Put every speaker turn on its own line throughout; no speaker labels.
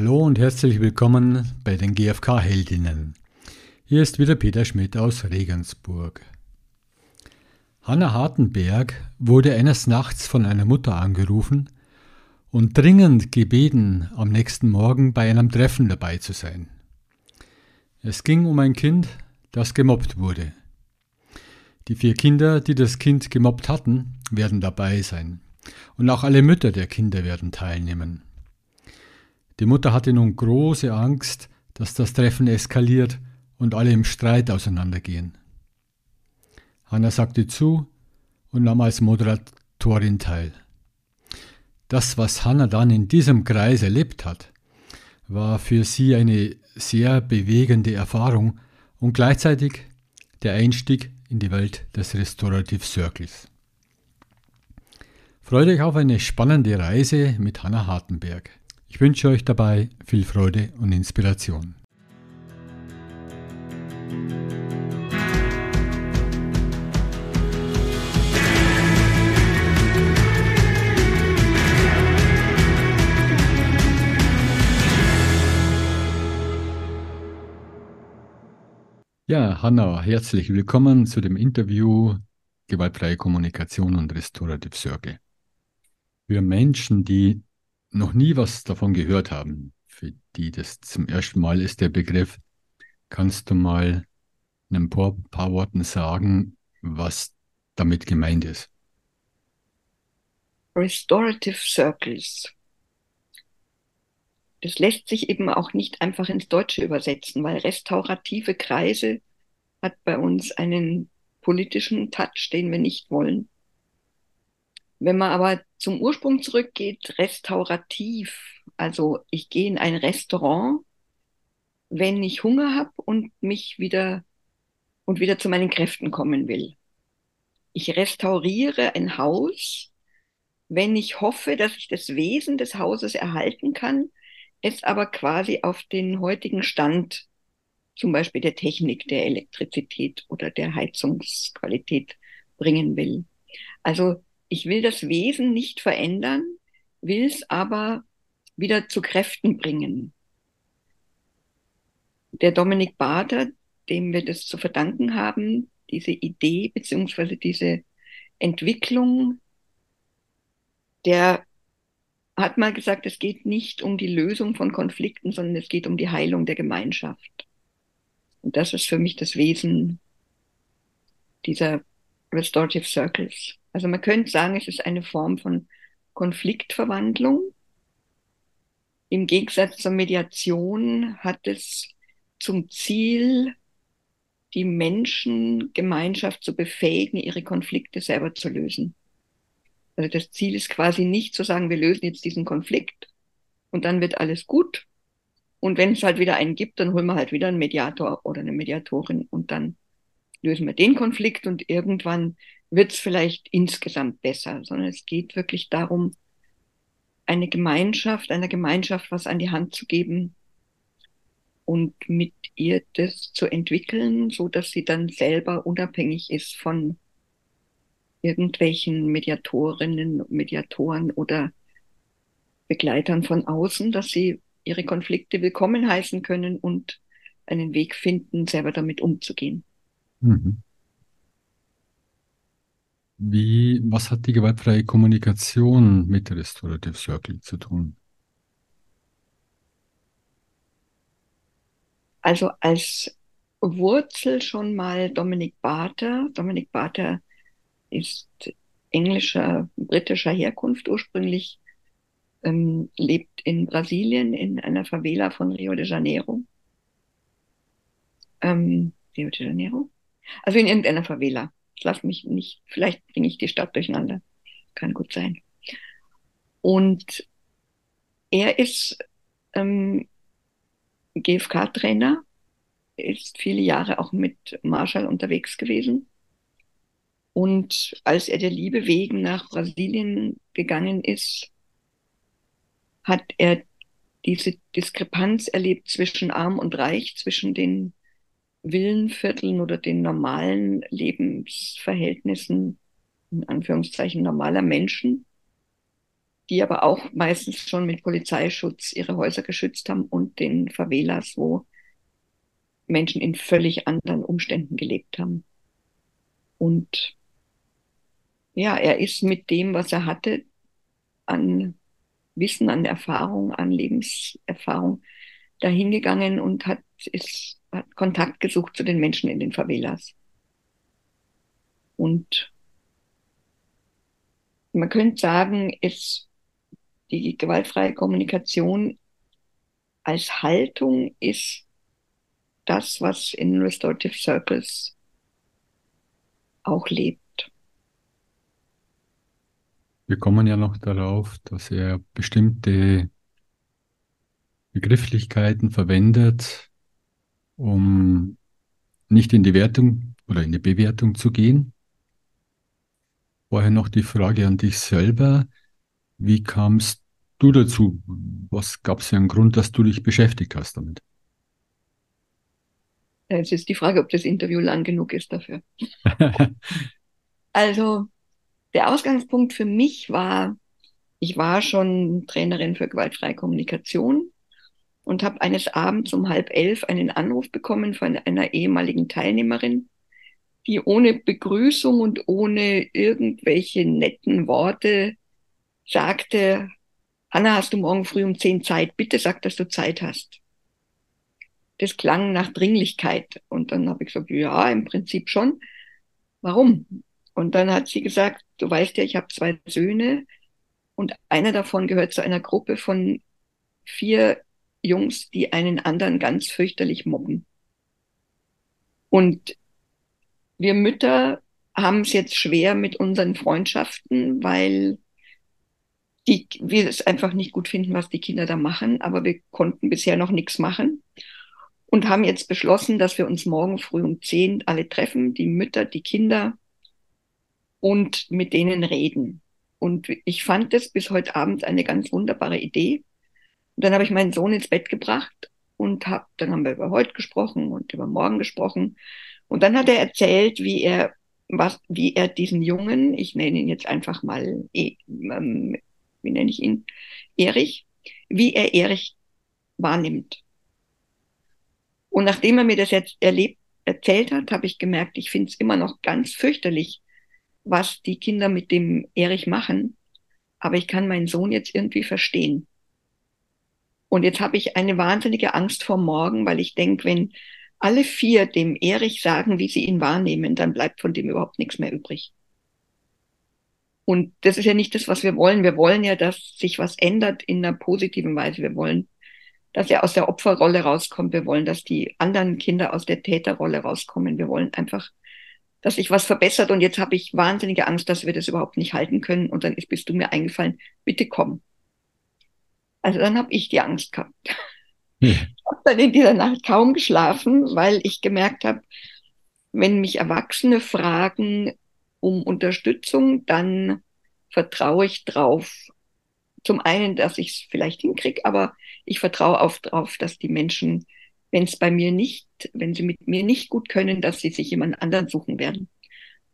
Hallo und herzlich willkommen bei den GfK-Heldinnen. Hier ist wieder Peter Schmidt aus Regensburg. Hanna Hartenberg wurde eines Nachts von einer Mutter angerufen und dringend gebeten, am nächsten Morgen bei einem Treffen dabei zu sein. Es ging um ein Kind, das gemobbt wurde. Die vier Kinder, die das Kind gemobbt hatten, werden dabei sein. Und auch alle Mütter der Kinder werden teilnehmen. Die Mutter hatte nun große Angst, dass das Treffen eskaliert und alle im Streit auseinandergehen. Hanna sagte zu und nahm als Moderatorin teil. Das, was Hanna dann in diesem Kreis erlebt hat, war für sie eine sehr bewegende Erfahrung und gleichzeitig der Einstieg in die Welt des Restorative Circles. Freut euch auf eine spannende Reise mit Hanna Hartenberg. Ich wünsche euch dabei viel Freude und Inspiration. Ja, Hanna, herzlich willkommen zu dem Interview Gewaltfreie Kommunikation und Restorative Circle. Für Menschen, die noch nie was davon gehört haben, für die das zum ersten Mal ist der Begriff, kannst du mal in ein paar, paar Worten sagen, was damit gemeint ist?
Restorative Circles das lässt sich eben auch nicht einfach ins Deutsche übersetzen, weil restaurative Kreise hat bei uns einen politischen Touch, den wir nicht wollen. Wenn man aber zum Ursprung zurückgeht, restaurativ, also ich gehe in ein Restaurant, wenn ich Hunger habe und mich wieder und wieder zu meinen Kräften kommen will. Ich restauriere ein Haus, wenn ich hoffe, dass ich das Wesen des Hauses erhalten kann, es aber quasi auf den heutigen Stand, zum Beispiel der Technik, der Elektrizität oder der Heizungsqualität bringen will. Also ich will das Wesen nicht verändern, will es aber wieder zu Kräften bringen. Der Dominik Bader, dem wir das zu verdanken haben, diese Idee beziehungsweise diese Entwicklung, der hat mal gesagt, es geht nicht um die Lösung von Konflikten, sondern es geht um die Heilung der Gemeinschaft. Und das ist für mich das Wesen dieser Restorative Circles. Also man könnte sagen, es ist eine Form von Konfliktverwandlung. Im Gegensatz zur Mediation hat es zum Ziel, die Menschengemeinschaft zu befähigen, ihre Konflikte selber zu lösen. Also das Ziel ist quasi nicht zu sagen, wir lösen jetzt diesen Konflikt und dann wird alles gut. Und wenn es halt wieder einen gibt, dann holen wir halt wieder einen Mediator oder eine Mediatorin und dann lösen wir den Konflikt und irgendwann wird es vielleicht insgesamt besser, sondern es geht wirklich darum, eine Gemeinschaft, einer Gemeinschaft was an die Hand zu geben und mit ihr das zu entwickeln, so dass sie dann selber unabhängig ist von irgendwelchen Mediatorinnen, Mediatoren oder Begleitern von außen, dass sie ihre Konflikte willkommen heißen können und einen Weg finden, selber damit umzugehen. Mhm.
Wie, was hat die gewaltfreie Kommunikation mit Restorative Circle zu tun?
Also als Wurzel schon mal Dominik Barter. Dominik Barter ist englischer, britischer Herkunft ursprünglich, ähm, lebt in Brasilien in einer Favela von Rio de Janeiro. Ähm, Rio de Janeiro? Also in irgendeiner Favela. Lass mich nicht, vielleicht bringe ich die Stadt durcheinander. Kann gut sein. Und er ist ähm, GFK-Trainer, ist viele Jahre auch mit Marshall unterwegs gewesen und als er der Liebe wegen nach Brasilien gegangen ist, hat er diese Diskrepanz erlebt zwischen arm und reich, zwischen den Villenvierteln oder den normalen Lebensverhältnissen, in Anführungszeichen normaler Menschen, die aber auch meistens schon mit Polizeischutz ihre Häuser geschützt haben und den Favelas, wo Menschen in völlig anderen Umständen gelebt haben. Und ja, er ist mit dem, was er hatte, an Wissen, an Erfahrung, an Lebenserfahrung dahingegangen und hat, ist, hat Kontakt gesucht zu den Menschen in den Favelas. Und man könnte sagen, ist die gewaltfreie Kommunikation als Haltung ist das, was in Restorative Circles auch lebt.
Wir kommen ja noch darauf, dass er bestimmte Begrifflichkeiten verwendet, um nicht in die Wertung oder in die Bewertung zu gehen. Vorher noch die Frage an dich selber. Wie kamst du dazu? Was gab es für einen Grund, dass du dich beschäftigt hast damit?
Es ist die Frage, ob das Interview lang genug ist dafür. also, der Ausgangspunkt für mich war, ich war schon Trainerin für gewaltfreie Kommunikation und habe eines Abends um halb elf einen Anruf bekommen von einer ehemaligen Teilnehmerin, die ohne Begrüßung und ohne irgendwelche netten Worte sagte, Hanna, hast du morgen früh um zehn Zeit? Bitte sag, dass du Zeit hast. Das klang nach Dringlichkeit. Und dann habe ich gesagt, ja, im Prinzip schon. Warum? Und dann hat sie gesagt, du weißt ja, ich habe zwei Söhne und einer davon gehört zu einer Gruppe von vier Jungs, die einen anderen ganz fürchterlich mobben. Und wir Mütter haben es jetzt schwer mit unseren Freundschaften, weil die, wir es einfach nicht gut finden, was die Kinder da machen, aber wir konnten bisher noch nichts machen und haben jetzt beschlossen, dass wir uns morgen früh um zehn alle treffen, die Mütter, die Kinder und mit denen reden. Und ich fand das bis heute Abend eine ganz wunderbare Idee. Und dann habe ich meinen Sohn ins Bett gebracht und hab, dann haben wir über heute gesprochen und über morgen gesprochen. Und dann hat er erzählt, wie er was, wie er diesen Jungen, ich nenne ihn jetzt einfach mal, e, ähm, wie nenne ich ihn, Erich, wie er Erich wahrnimmt. Und nachdem er mir das jetzt erlebt, erzählt hat, habe ich gemerkt, ich finde es immer noch ganz fürchterlich, was die Kinder mit dem Erich machen. Aber ich kann meinen Sohn jetzt irgendwie verstehen. Und jetzt habe ich eine wahnsinnige Angst vor morgen, weil ich denke, wenn alle vier dem Erich sagen, wie sie ihn wahrnehmen, dann bleibt von dem überhaupt nichts mehr übrig. Und das ist ja nicht das, was wir wollen. Wir wollen ja, dass sich was ändert in einer positiven Weise. Wir wollen, dass er aus der Opferrolle rauskommt. Wir wollen, dass die anderen Kinder aus der Täterrolle rauskommen. Wir wollen einfach, dass sich was verbessert. Und jetzt habe ich wahnsinnige Angst, dass wir das überhaupt nicht halten können. Und dann ist, bist du mir eingefallen, bitte komm. Also dann habe ich die Angst gehabt. Ja. Ich habe dann in dieser Nacht kaum geschlafen, weil ich gemerkt habe, wenn mich Erwachsene fragen um Unterstützung, dann vertraue ich drauf. Zum einen, dass ich es vielleicht hinkriege, aber ich vertraue auch darauf, dass die Menschen, wenn es bei mir nicht, wenn sie mit mir nicht gut können, dass sie sich jemand anderen suchen werden.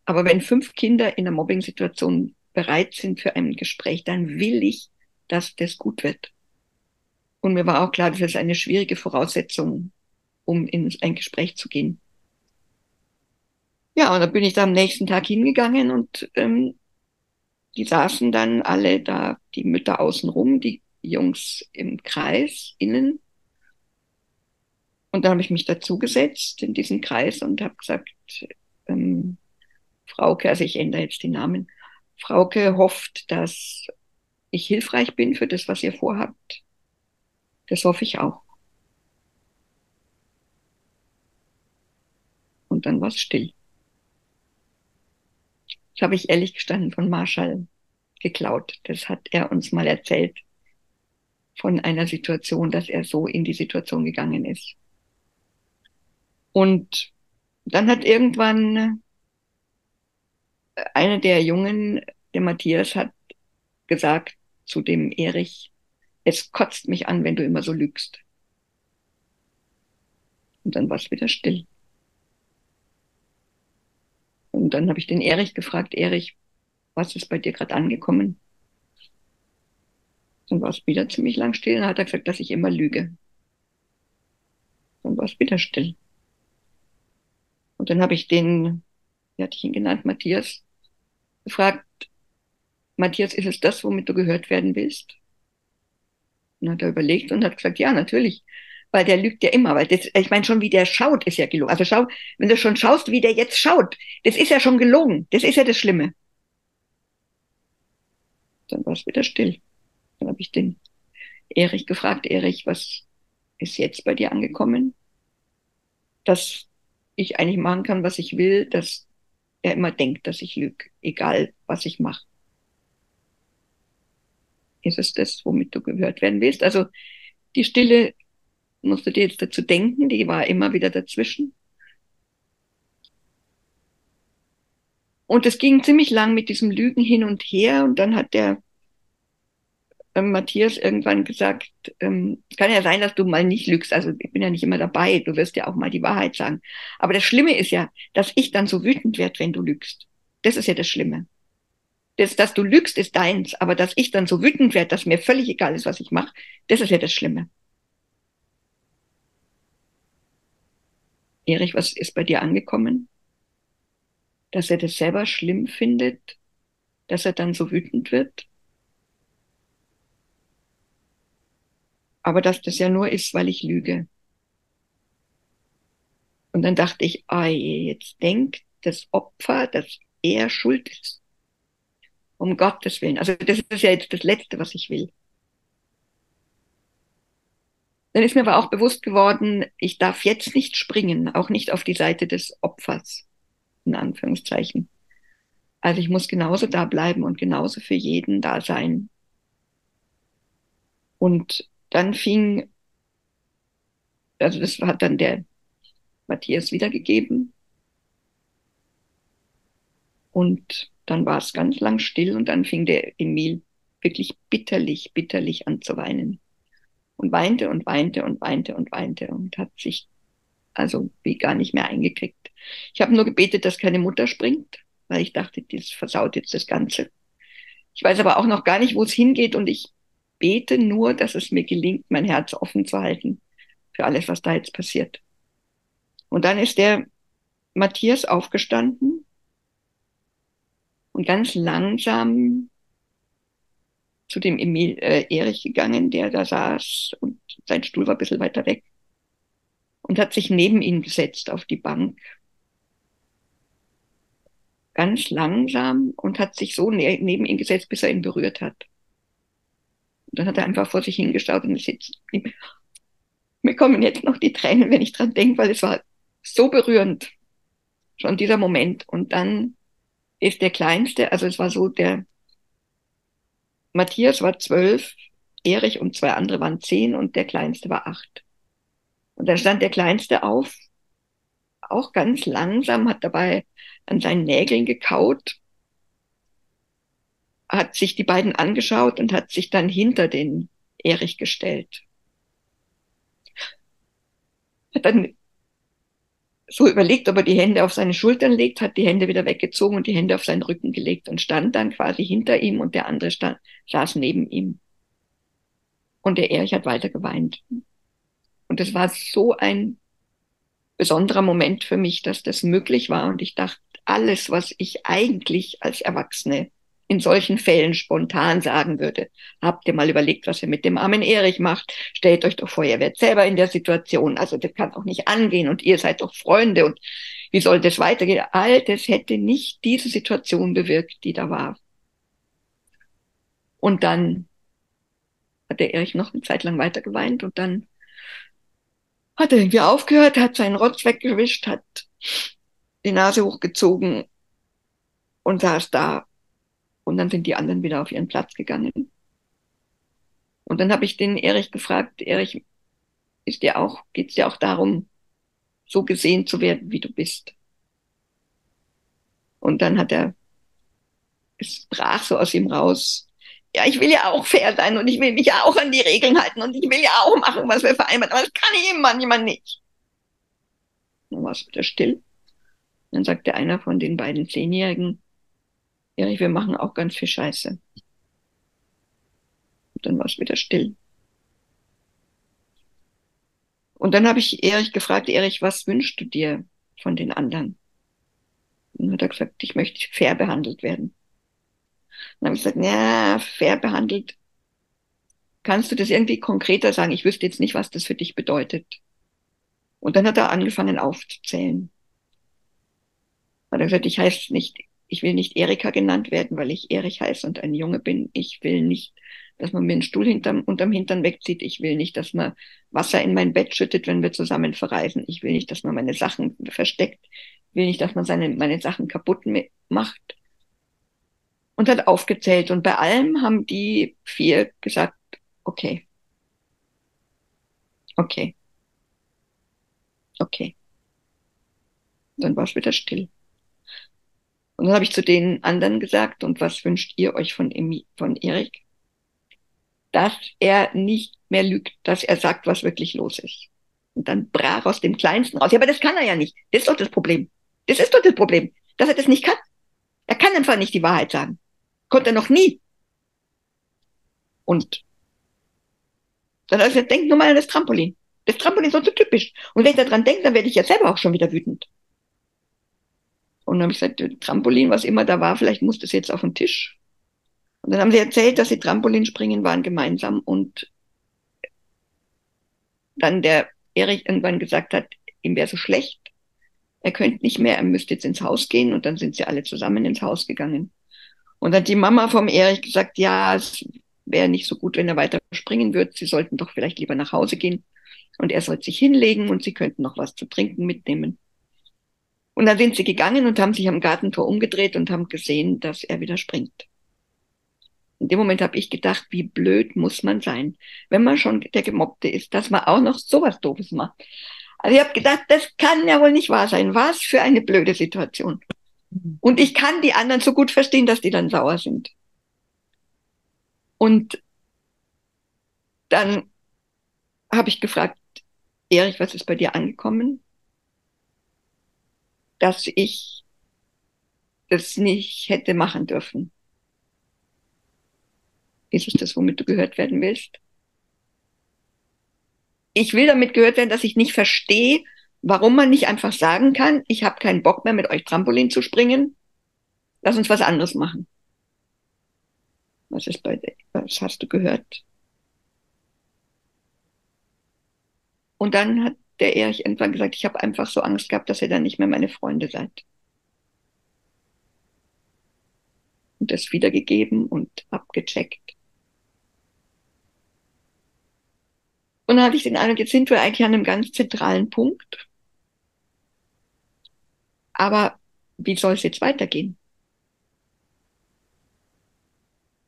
Aber wenn fünf Kinder in einer Mobbing-Situation bereit sind für ein Gespräch, dann will ich, dass das gut wird. Und mir war auch klar, das ist eine schwierige Voraussetzung, um in ein Gespräch zu gehen. Ja, und dann bin ich da am nächsten Tag hingegangen und ähm, die saßen dann alle da, die Mütter außenrum, die Jungs im Kreis innen. Und dann habe ich mich dazugesetzt in diesen Kreis und habe gesagt, ähm, Frauke, also ich ändere jetzt die Namen, Frauke hofft, dass ich hilfreich bin für das, was ihr vorhabt. Das hoffe ich auch. Und dann war es still. Das habe ich ehrlich gestanden von Marshall geklaut. Das hat er uns mal erzählt von einer Situation, dass er so in die Situation gegangen ist. Und dann hat irgendwann einer der Jungen, der Matthias, hat gesagt zu dem Erich, es kotzt mich an, wenn du immer so lügst. Und dann war es wieder still. Und dann habe ich den Erich gefragt, Erich, was ist bei dir gerade angekommen? Dann war es wieder ziemlich lang still. Dann hat er gesagt, dass ich immer lüge. Dann war es wieder still. Und dann habe ich den, wie hatte ich ihn genannt, Matthias, gefragt, Matthias, ist es das, womit du gehört werden willst? Und hat er überlegt und hat gesagt, ja, natürlich. Weil der lügt ja immer, weil das, ich meine schon, wie der schaut, ist ja gelogen. Also schau, wenn du schon schaust, wie der jetzt schaut, das ist ja schon gelogen. Das ist ja das Schlimme. Dann war es wieder still. Dann habe ich den Erich gefragt, Erich, was ist jetzt bei dir angekommen? Dass ich eigentlich machen kann, was ich will, dass er immer denkt, dass ich lüge, egal was ich mache. Ist es das, womit du gehört werden willst? Also die Stille musst du dir jetzt dazu denken, die war immer wieder dazwischen. Und es ging ziemlich lang mit diesem Lügen hin und her und dann hat der ähm, Matthias irgendwann gesagt, ähm, kann ja sein, dass du mal nicht lügst. Also ich bin ja nicht immer dabei, du wirst ja auch mal die Wahrheit sagen. Aber das Schlimme ist ja, dass ich dann so wütend werde, wenn du lügst. Das ist ja das Schlimme. Das, dass du lügst, ist deins, aber dass ich dann so wütend werde, dass mir völlig egal ist, was ich mache, das ist ja das Schlimme. Erich, was ist bei dir angekommen? Dass er das selber schlimm findet, dass er dann so wütend wird? aber dass das ja nur ist, weil ich lüge. Und dann dachte ich, ah, jetzt denkt das Opfer, dass er schuld ist. Um Gottes Willen. Also das ist ja jetzt das Letzte, was ich will. Dann ist mir aber auch bewusst geworden, ich darf jetzt nicht springen, auch nicht auf die Seite des Opfers, in Anführungszeichen. Also ich muss genauso da bleiben und genauso für jeden da sein. Und dann fing, also das hat dann der Matthias wiedergegeben. Und dann war es ganz lang still und dann fing der Emil wirklich bitterlich, bitterlich an zu weinen. Und weinte und weinte und weinte und weinte und hat sich also wie gar nicht mehr eingekriegt. Ich habe nur gebetet, dass keine Mutter springt, weil ich dachte, das versaut jetzt das Ganze. Ich weiß aber auch noch gar nicht, wo es hingeht und ich bete nur, dass es mir gelingt, mein Herz offen zu halten für alles, was da jetzt passiert. Und dann ist der Matthias aufgestanden und ganz langsam zu dem Emil, äh, Erich gegangen, der da saß und sein Stuhl war ein bisschen weiter weg und hat sich neben ihn gesetzt auf die Bank. Ganz langsam und hat sich so ne neben ihn gesetzt, bis er ihn berührt hat. Und dann hat er einfach vor sich hingeschaut und sitzt. Mir kommen jetzt noch die Tränen, wenn ich dran denke, weil es war so berührend. Schon dieser Moment. Und dann ist der Kleinste, also es war so, der Matthias war zwölf, Erich und zwei andere waren zehn und der Kleinste war acht. Und dann stand der Kleinste auf, auch ganz langsam, hat dabei an seinen Nägeln gekaut hat sich die beiden angeschaut und hat sich dann hinter den Erich gestellt. Hat dann so überlegt, ob er die Hände auf seine Schultern legt, hat die Hände wieder weggezogen und die Hände auf seinen Rücken gelegt und stand dann quasi hinter ihm und der andere stand, saß neben ihm. Und der Erich hat weiter geweint. Und es war so ein besonderer Moment für mich, dass das möglich war. Und ich dachte, alles, was ich eigentlich als Erwachsene in solchen Fällen spontan sagen würde, habt ihr mal überlegt, was ihr mit dem armen Erich macht? Stellt euch doch vor, ihr werdet selber in der Situation. Also das kann auch nicht angehen und ihr seid doch Freunde und wie soll das weitergehen? All das hätte nicht diese Situation bewirkt, die da war. Und dann hat der Erich noch eine Zeit lang weiter geweint und dann hat er irgendwie aufgehört, hat seinen Rotz weggewischt, hat die Nase hochgezogen und saß da und dann sind die anderen wieder auf ihren Platz gegangen. Und dann habe ich den Erich gefragt, Erich, ist dir auch, geht's dir auch darum, so gesehen zu werden, wie du bist? Und dann hat er, es brach so aus ihm raus. Ja, ich will ja auch fair sein und ich will mich ja auch an die Regeln halten und ich will ja auch machen, was wir vereinbart. Aber das kann ich eben manchmal nicht. Dann war es wieder still. Dann sagte einer von den beiden Zehnjährigen, Erich, wir machen auch ganz viel Scheiße. Dann war es wieder still. Und dann habe ich Erich gefragt, Erich, was wünschst du dir von den anderen? Und hat er gesagt, ich möchte fair behandelt werden. Dann habe ich gesagt, ja, fair behandelt. Kannst du das irgendwie konkreter sagen? Ich wüsste jetzt nicht, was das für dich bedeutet. Und dann hat er angefangen aufzuzählen. Hat er gesagt, ich heiße nicht, ich will nicht Erika genannt werden, weil ich Erich heiße und ein Junge bin. Ich will nicht, dass man mir einen Stuhl hinterm, unterm Hintern wegzieht. Ich will nicht, dass man Wasser in mein Bett schüttet, wenn wir zusammen verreisen. Ich will nicht, dass man meine Sachen versteckt. Ich will nicht, dass man seine, meine Sachen kaputt macht. Und hat aufgezählt. Und bei allem haben die vier gesagt, okay. Okay. Okay. Dann war es wieder still. Und dann habe ich zu den anderen gesagt, und was wünscht ihr euch von, von Erik? Dass er nicht mehr lügt, dass er sagt, was wirklich los ist. Und dann brach aus dem Kleinsten raus. Ja, aber das kann er ja nicht. Das ist doch das Problem. Das ist doch das Problem, dass er das nicht kann. Er kann einfach nicht die Wahrheit sagen. Konnte er noch nie. Und dann habe ich gesagt, denk nur mal an das Trampolin. Das Trampolin ist so typisch. Und wenn ich daran denke, dann werde ich ja selber auch schon wieder wütend. Und dann habe ich gesagt, Trampolin, was immer da war, vielleicht muss das jetzt auf den Tisch. Und dann haben sie erzählt, dass sie Trampolin springen waren gemeinsam und dann der Erich irgendwann gesagt hat, ihm wäre so schlecht, er könnte nicht mehr, er müsste jetzt ins Haus gehen und dann sind sie alle zusammen ins Haus gegangen. Und dann hat die Mama vom Erich gesagt, ja, es wäre nicht so gut, wenn er weiter springen würde, sie sollten doch vielleicht lieber nach Hause gehen und er sollte sich hinlegen und sie könnten noch was zu trinken mitnehmen. Und dann sind sie gegangen und haben sich am Gartentor umgedreht und haben gesehen, dass er wieder springt. In dem Moment habe ich gedacht, wie blöd muss man sein, wenn man schon der Gemobbte ist, dass man auch noch sowas Doofes macht. Also ich habe gedacht, das kann ja wohl nicht wahr sein. Was für eine blöde Situation. Und ich kann die anderen so gut verstehen, dass die dann sauer sind. Und dann habe ich gefragt, Erich, was ist bei dir angekommen? Dass ich das nicht hätte machen dürfen. Ist es das, womit du gehört werden willst? Ich will damit gehört werden, dass ich nicht verstehe, warum man nicht einfach sagen kann, ich habe keinen Bock mehr mit euch Trampolin zu springen. Lass uns was anderes machen. Was ist bei dir? Was hast du gehört? Und dann hat der Erich irgendwann gesagt, ich habe einfach so Angst gehabt, dass ihr dann nicht mehr meine Freunde seid. Und das wiedergegeben und abgecheckt. Und dann hatte ich den Eindruck, jetzt sind wir eigentlich an einem ganz zentralen Punkt. Aber wie soll es jetzt weitergehen?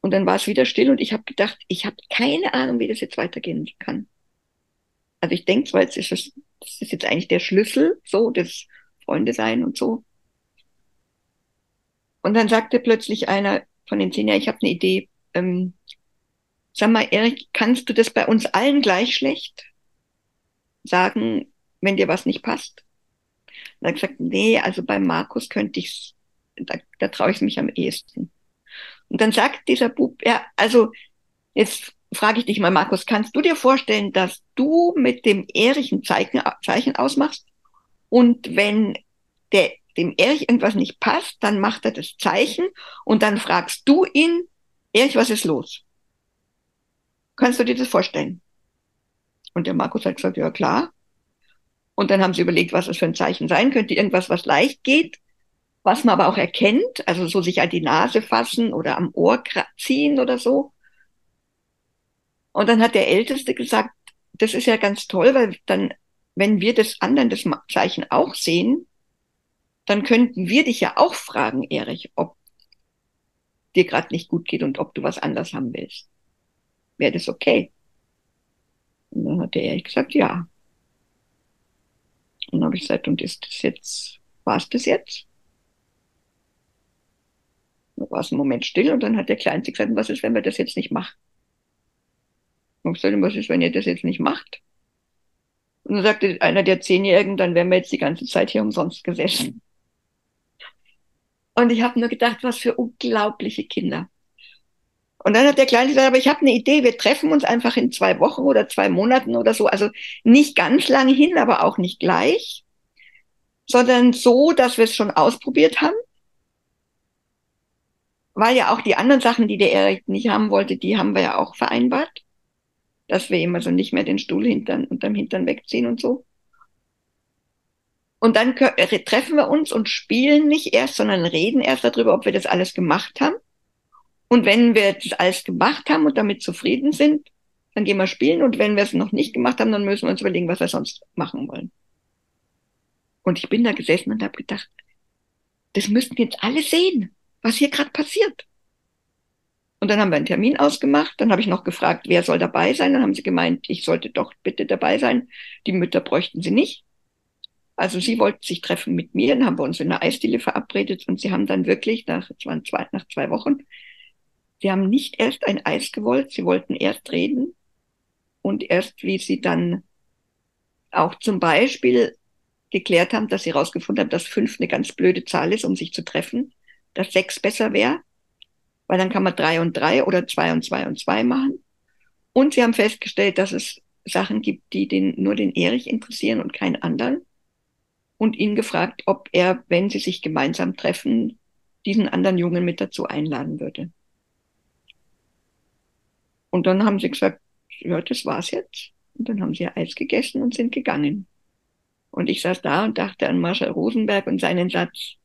Und dann war es wieder still und ich habe gedacht, ich habe keine Ahnung, wie das jetzt weitergehen kann also ich denke zwar, jetzt ist das, das ist jetzt eigentlich der Schlüssel, so, das Freunde sein und so. Und dann sagte plötzlich einer von den zehn, ja, ich habe eine Idee. Ähm, sag mal, Erik, kannst du das bei uns allen gleich schlecht sagen, wenn dir was nicht passt? Und er hat gesagt, nee, also bei Markus könnte ich's, da, da traue ich mich am ehesten. Und dann sagt dieser Bub, ja, also jetzt frage ich dich mal, Markus, kannst du dir vorstellen, dass du mit dem Erich ein Zeichen, Zeichen ausmachst und wenn der, dem Erich irgendwas nicht passt, dann macht er das Zeichen und dann fragst du ihn, Erich, was ist los? Kannst du dir das vorstellen? Und der Markus hat gesagt, ja klar. Und dann haben sie überlegt, was das für ein Zeichen sein könnte. Irgendwas, was leicht geht, was man aber auch erkennt. Also so sich an die Nase fassen oder am Ohr ziehen oder so. Und dann hat der Älteste gesagt, das ist ja ganz toll, weil dann, wenn wir das anderen, das Zeichen auch sehen, dann könnten wir dich ja auch fragen, Erich, ob dir gerade nicht gut geht und ob du was anders haben willst. Wäre das okay? Und dann hat der Erich gesagt, ja. Und dann habe ich gesagt, und ist das jetzt, war es das jetzt? Da war es einen Moment still und dann hat der Kleinste gesagt, was ist, wenn wir das jetzt nicht machen? Ich sagte, was ist, wenn ihr das jetzt nicht macht? Und dann sagte einer der Zehnjährigen, dann wären wir jetzt die ganze Zeit hier umsonst gesessen. Und ich habe nur gedacht, was für unglaubliche Kinder. Und dann hat der Kleine gesagt, aber ich habe eine Idee, wir treffen uns einfach in zwei Wochen oder zwei Monaten oder so. Also nicht ganz lange hin, aber auch nicht gleich, sondern so, dass wir es schon ausprobiert haben. Weil ja auch die anderen Sachen, die der Erik nicht haben wollte, die haben wir ja auch vereinbart. Dass wir ihm also nicht mehr den Stuhl hintern, unterm Hintern wegziehen und so. Und dann treffen wir uns und spielen nicht erst, sondern reden erst darüber, ob wir das alles gemacht haben. Und wenn wir das alles gemacht haben und damit zufrieden sind, dann gehen wir spielen. Und wenn wir es noch nicht gemacht haben, dann müssen wir uns überlegen, was wir sonst machen wollen. Und ich bin da gesessen und habe gedacht, das müssten jetzt alle sehen, was hier gerade passiert. Und dann haben wir einen Termin ausgemacht. Dann habe ich noch gefragt, wer soll dabei sein. Dann haben sie gemeint, ich sollte doch bitte dabei sein. Die Mütter bräuchten sie nicht. Also sie wollten sich treffen mit mir. Dann haben wir uns in einer Eisdiele verabredet und sie haben dann wirklich nach, es waren zwei, nach zwei Wochen Sie haben nicht erst ein Eis gewollt, sie wollten erst reden und erst, wie sie dann auch zum Beispiel geklärt haben, dass sie herausgefunden haben, dass fünf eine ganz blöde Zahl ist, um sich zu treffen, dass sechs besser wäre, weil dann kann man drei und drei oder zwei und zwei und zwei machen. Und sie haben festgestellt, dass es Sachen gibt, die den, nur den Erich interessieren und keinen anderen. Und ihn gefragt, ob er, wenn sie sich gemeinsam treffen, diesen anderen Jungen mit dazu einladen würde. Und dann haben sie gesagt, ja, das war's jetzt. Und dann haben sie Eis gegessen und sind gegangen. Und ich saß da und dachte an Marshall Rosenberg und seinen Satz,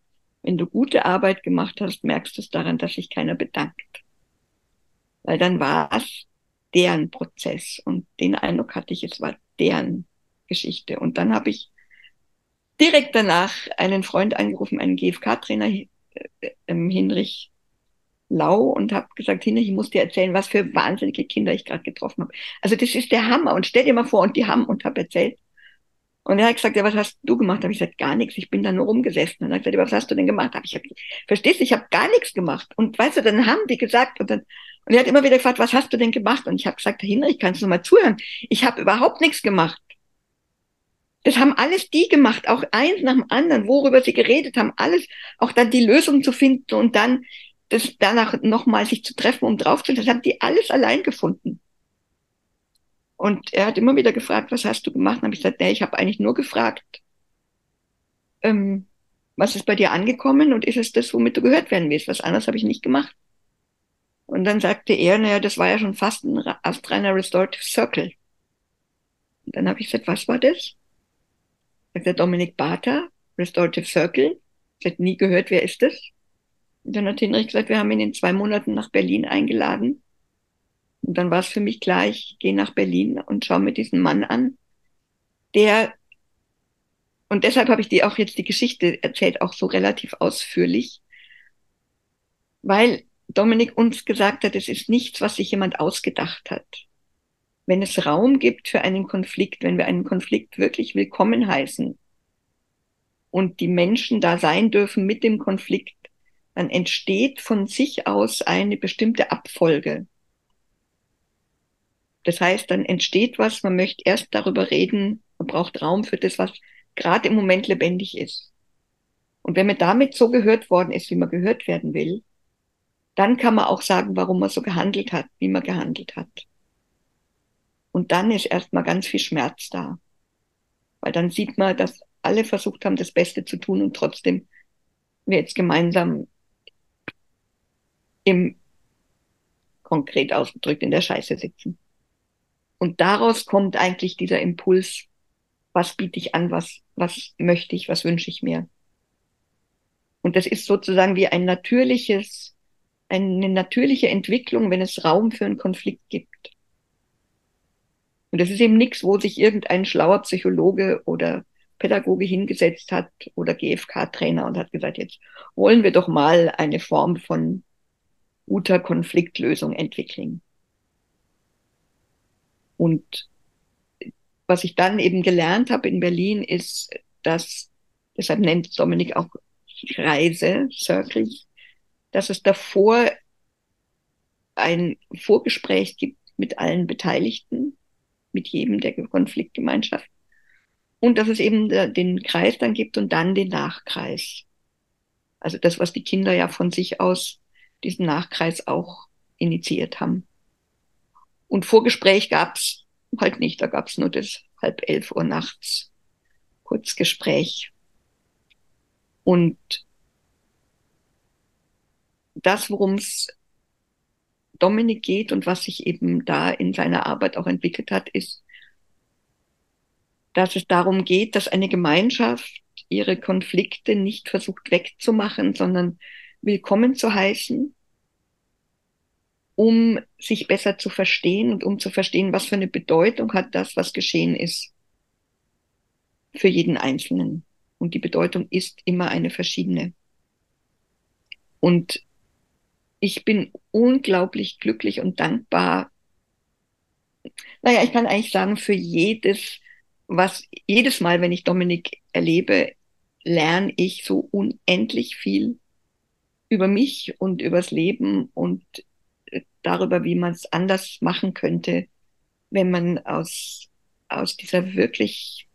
wenn du gute Arbeit gemacht hast, merkst du es daran, dass sich keiner bedankt. Weil dann war es deren Prozess und den Eindruck hatte ich, es war deren Geschichte. Und dann habe ich direkt danach einen Freund angerufen, einen GFK-Trainer, äh, äh, Hinrich lau und habe gesagt, Hina, ich muss dir erzählen, was für wahnsinnige Kinder ich gerade getroffen habe. Also das ist der Hammer. Und stell dir mal vor, und die haben und habe erzählt. Und er hat gesagt, ja, was hast du gemacht? Habe ich gesagt, gar nichts. Ich bin da nur rumgesessen. Und er hat gesagt, ja, was hast du denn gemacht? Hab ich gesagt, verstehst du, ich habe gar nichts gemacht. Und weißt du, dann haben die gesagt, und dann, und er hat immer wieder gefragt, was hast du denn gemacht? Und ich habe gesagt, Hina, ich kann es mal zuhören. Ich habe überhaupt nichts gemacht. Das haben alles die gemacht, auch eins nach dem anderen, worüber sie geredet haben, alles, auch dann die Lösung zu finden und dann das danach nochmal sich zu treffen, um draufzulegen, das haben die alles allein gefunden. Und er hat immer wieder gefragt, was hast du gemacht? Und habe ich gesagt, nee, ich habe eigentlich nur gefragt, ähm, was ist bei dir angekommen und ist es das, womit du gehört werden willst? Was anderes habe ich nicht gemacht. Und dann sagte er, naja, das war ja schon fast ein astreiner Restorative Circle. Und dann habe ich gesagt, was war das? Sagt der Dominik Barter, Restorative Circle. Ich habe nie gehört, wer ist das? Und dann hat Hinrich gesagt, wir haben ihn in zwei Monaten nach Berlin eingeladen. Und dann war es für mich klar, ich gehe nach Berlin und schaue mir diesen Mann an, der, und deshalb habe ich dir auch jetzt die Geschichte erzählt, auch so relativ ausführlich, weil Dominik uns gesagt hat, es ist nichts, was sich jemand ausgedacht hat. Wenn es Raum gibt für einen Konflikt, wenn wir einen Konflikt wirklich willkommen heißen und die Menschen da sein dürfen mit dem Konflikt, dann entsteht von sich aus eine bestimmte Abfolge. Das heißt, dann entsteht was, man möchte erst darüber reden, man braucht Raum für das, was gerade im Moment lebendig ist. Und wenn man damit so gehört worden ist, wie man gehört werden will, dann kann man auch sagen, warum man so gehandelt hat, wie man gehandelt hat. Und dann ist erstmal ganz viel Schmerz da. Weil dann sieht man, dass alle versucht haben, das Beste zu tun und trotzdem wir jetzt gemeinsam im konkret ausgedrückt in der Scheiße sitzen. Und daraus kommt eigentlich dieser Impuls, was biete ich an, was, was möchte ich, was wünsche ich mir. Und das ist sozusagen wie ein natürliches, eine natürliche Entwicklung, wenn es Raum für einen Konflikt gibt. Und das ist eben nichts, wo sich irgendein schlauer Psychologe oder Pädagoge hingesetzt hat oder GFK-Trainer und hat gesagt, jetzt wollen wir doch mal eine Form von guter Konfliktlösung entwickeln. Und was ich dann eben gelernt habe in Berlin ist, dass, deshalb nennt Dominik auch Reise, Circle, dass es davor ein Vorgespräch gibt mit allen Beteiligten, mit jedem der Konfliktgemeinschaft. Und dass es eben den Kreis dann gibt und dann den Nachkreis. Also das, was die Kinder ja von sich aus diesen Nachkreis auch initiiert haben. Und Vorgespräch gab's halt nicht, da gab's nur das halb elf Uhr nachts Kurzgespräch. Und das, worum es Dominik geht und was sich eben da in seiner Arbeit auch entwickelt hat, ist, dass es darum geht, dass eine Gemeinschaft ihre Konflikte nicht versucht wegzumachen, sondern willkommen zu heißen, um sich besser zu verstehen und um zu verstehen, was für eine Bedeutung hat das, was geschehen ist für jeden Einzelnen. Und die Bedeutung ist immer eine verschiedene. Und ich bin unglaublich glücklich und dankbar. Naja, ich kann eigentlich sagen, für jedes, was, jedes Mal, wenn ich Dominik erlebe, lerne ich so unendlich viel über mich und übers Leben und darüber, wie man es anders machen könnte, wenn man aus, aus dieser wirklich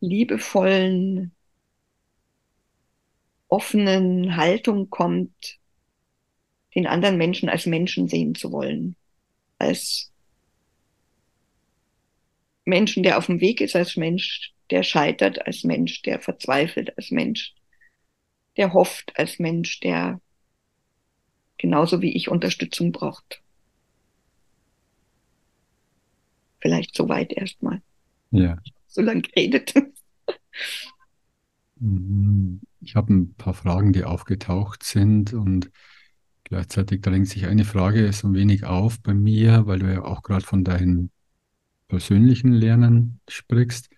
liebevollen, offenen Haltung kommt, den anderen Menschen als Menschen sehen zu wollen, als Menschen, der auf dem Weg ist, als Mensch, der scheitert, als Mensch, der verzweifelt, als Mensch, der hofft, als Mensch, der genauso wie ich Unterstützung braucht. Vielleicht soweit erstmal.
Ja.
So lange geredet.
Mhm. Ich habe ein paar Fragen, die aufgetaucht sind und Gleichzeitig drängt sich eine Frage so ein wenig auf bei mir, weil du ja auch gerade von deinem persönlichen Lernen sprichst.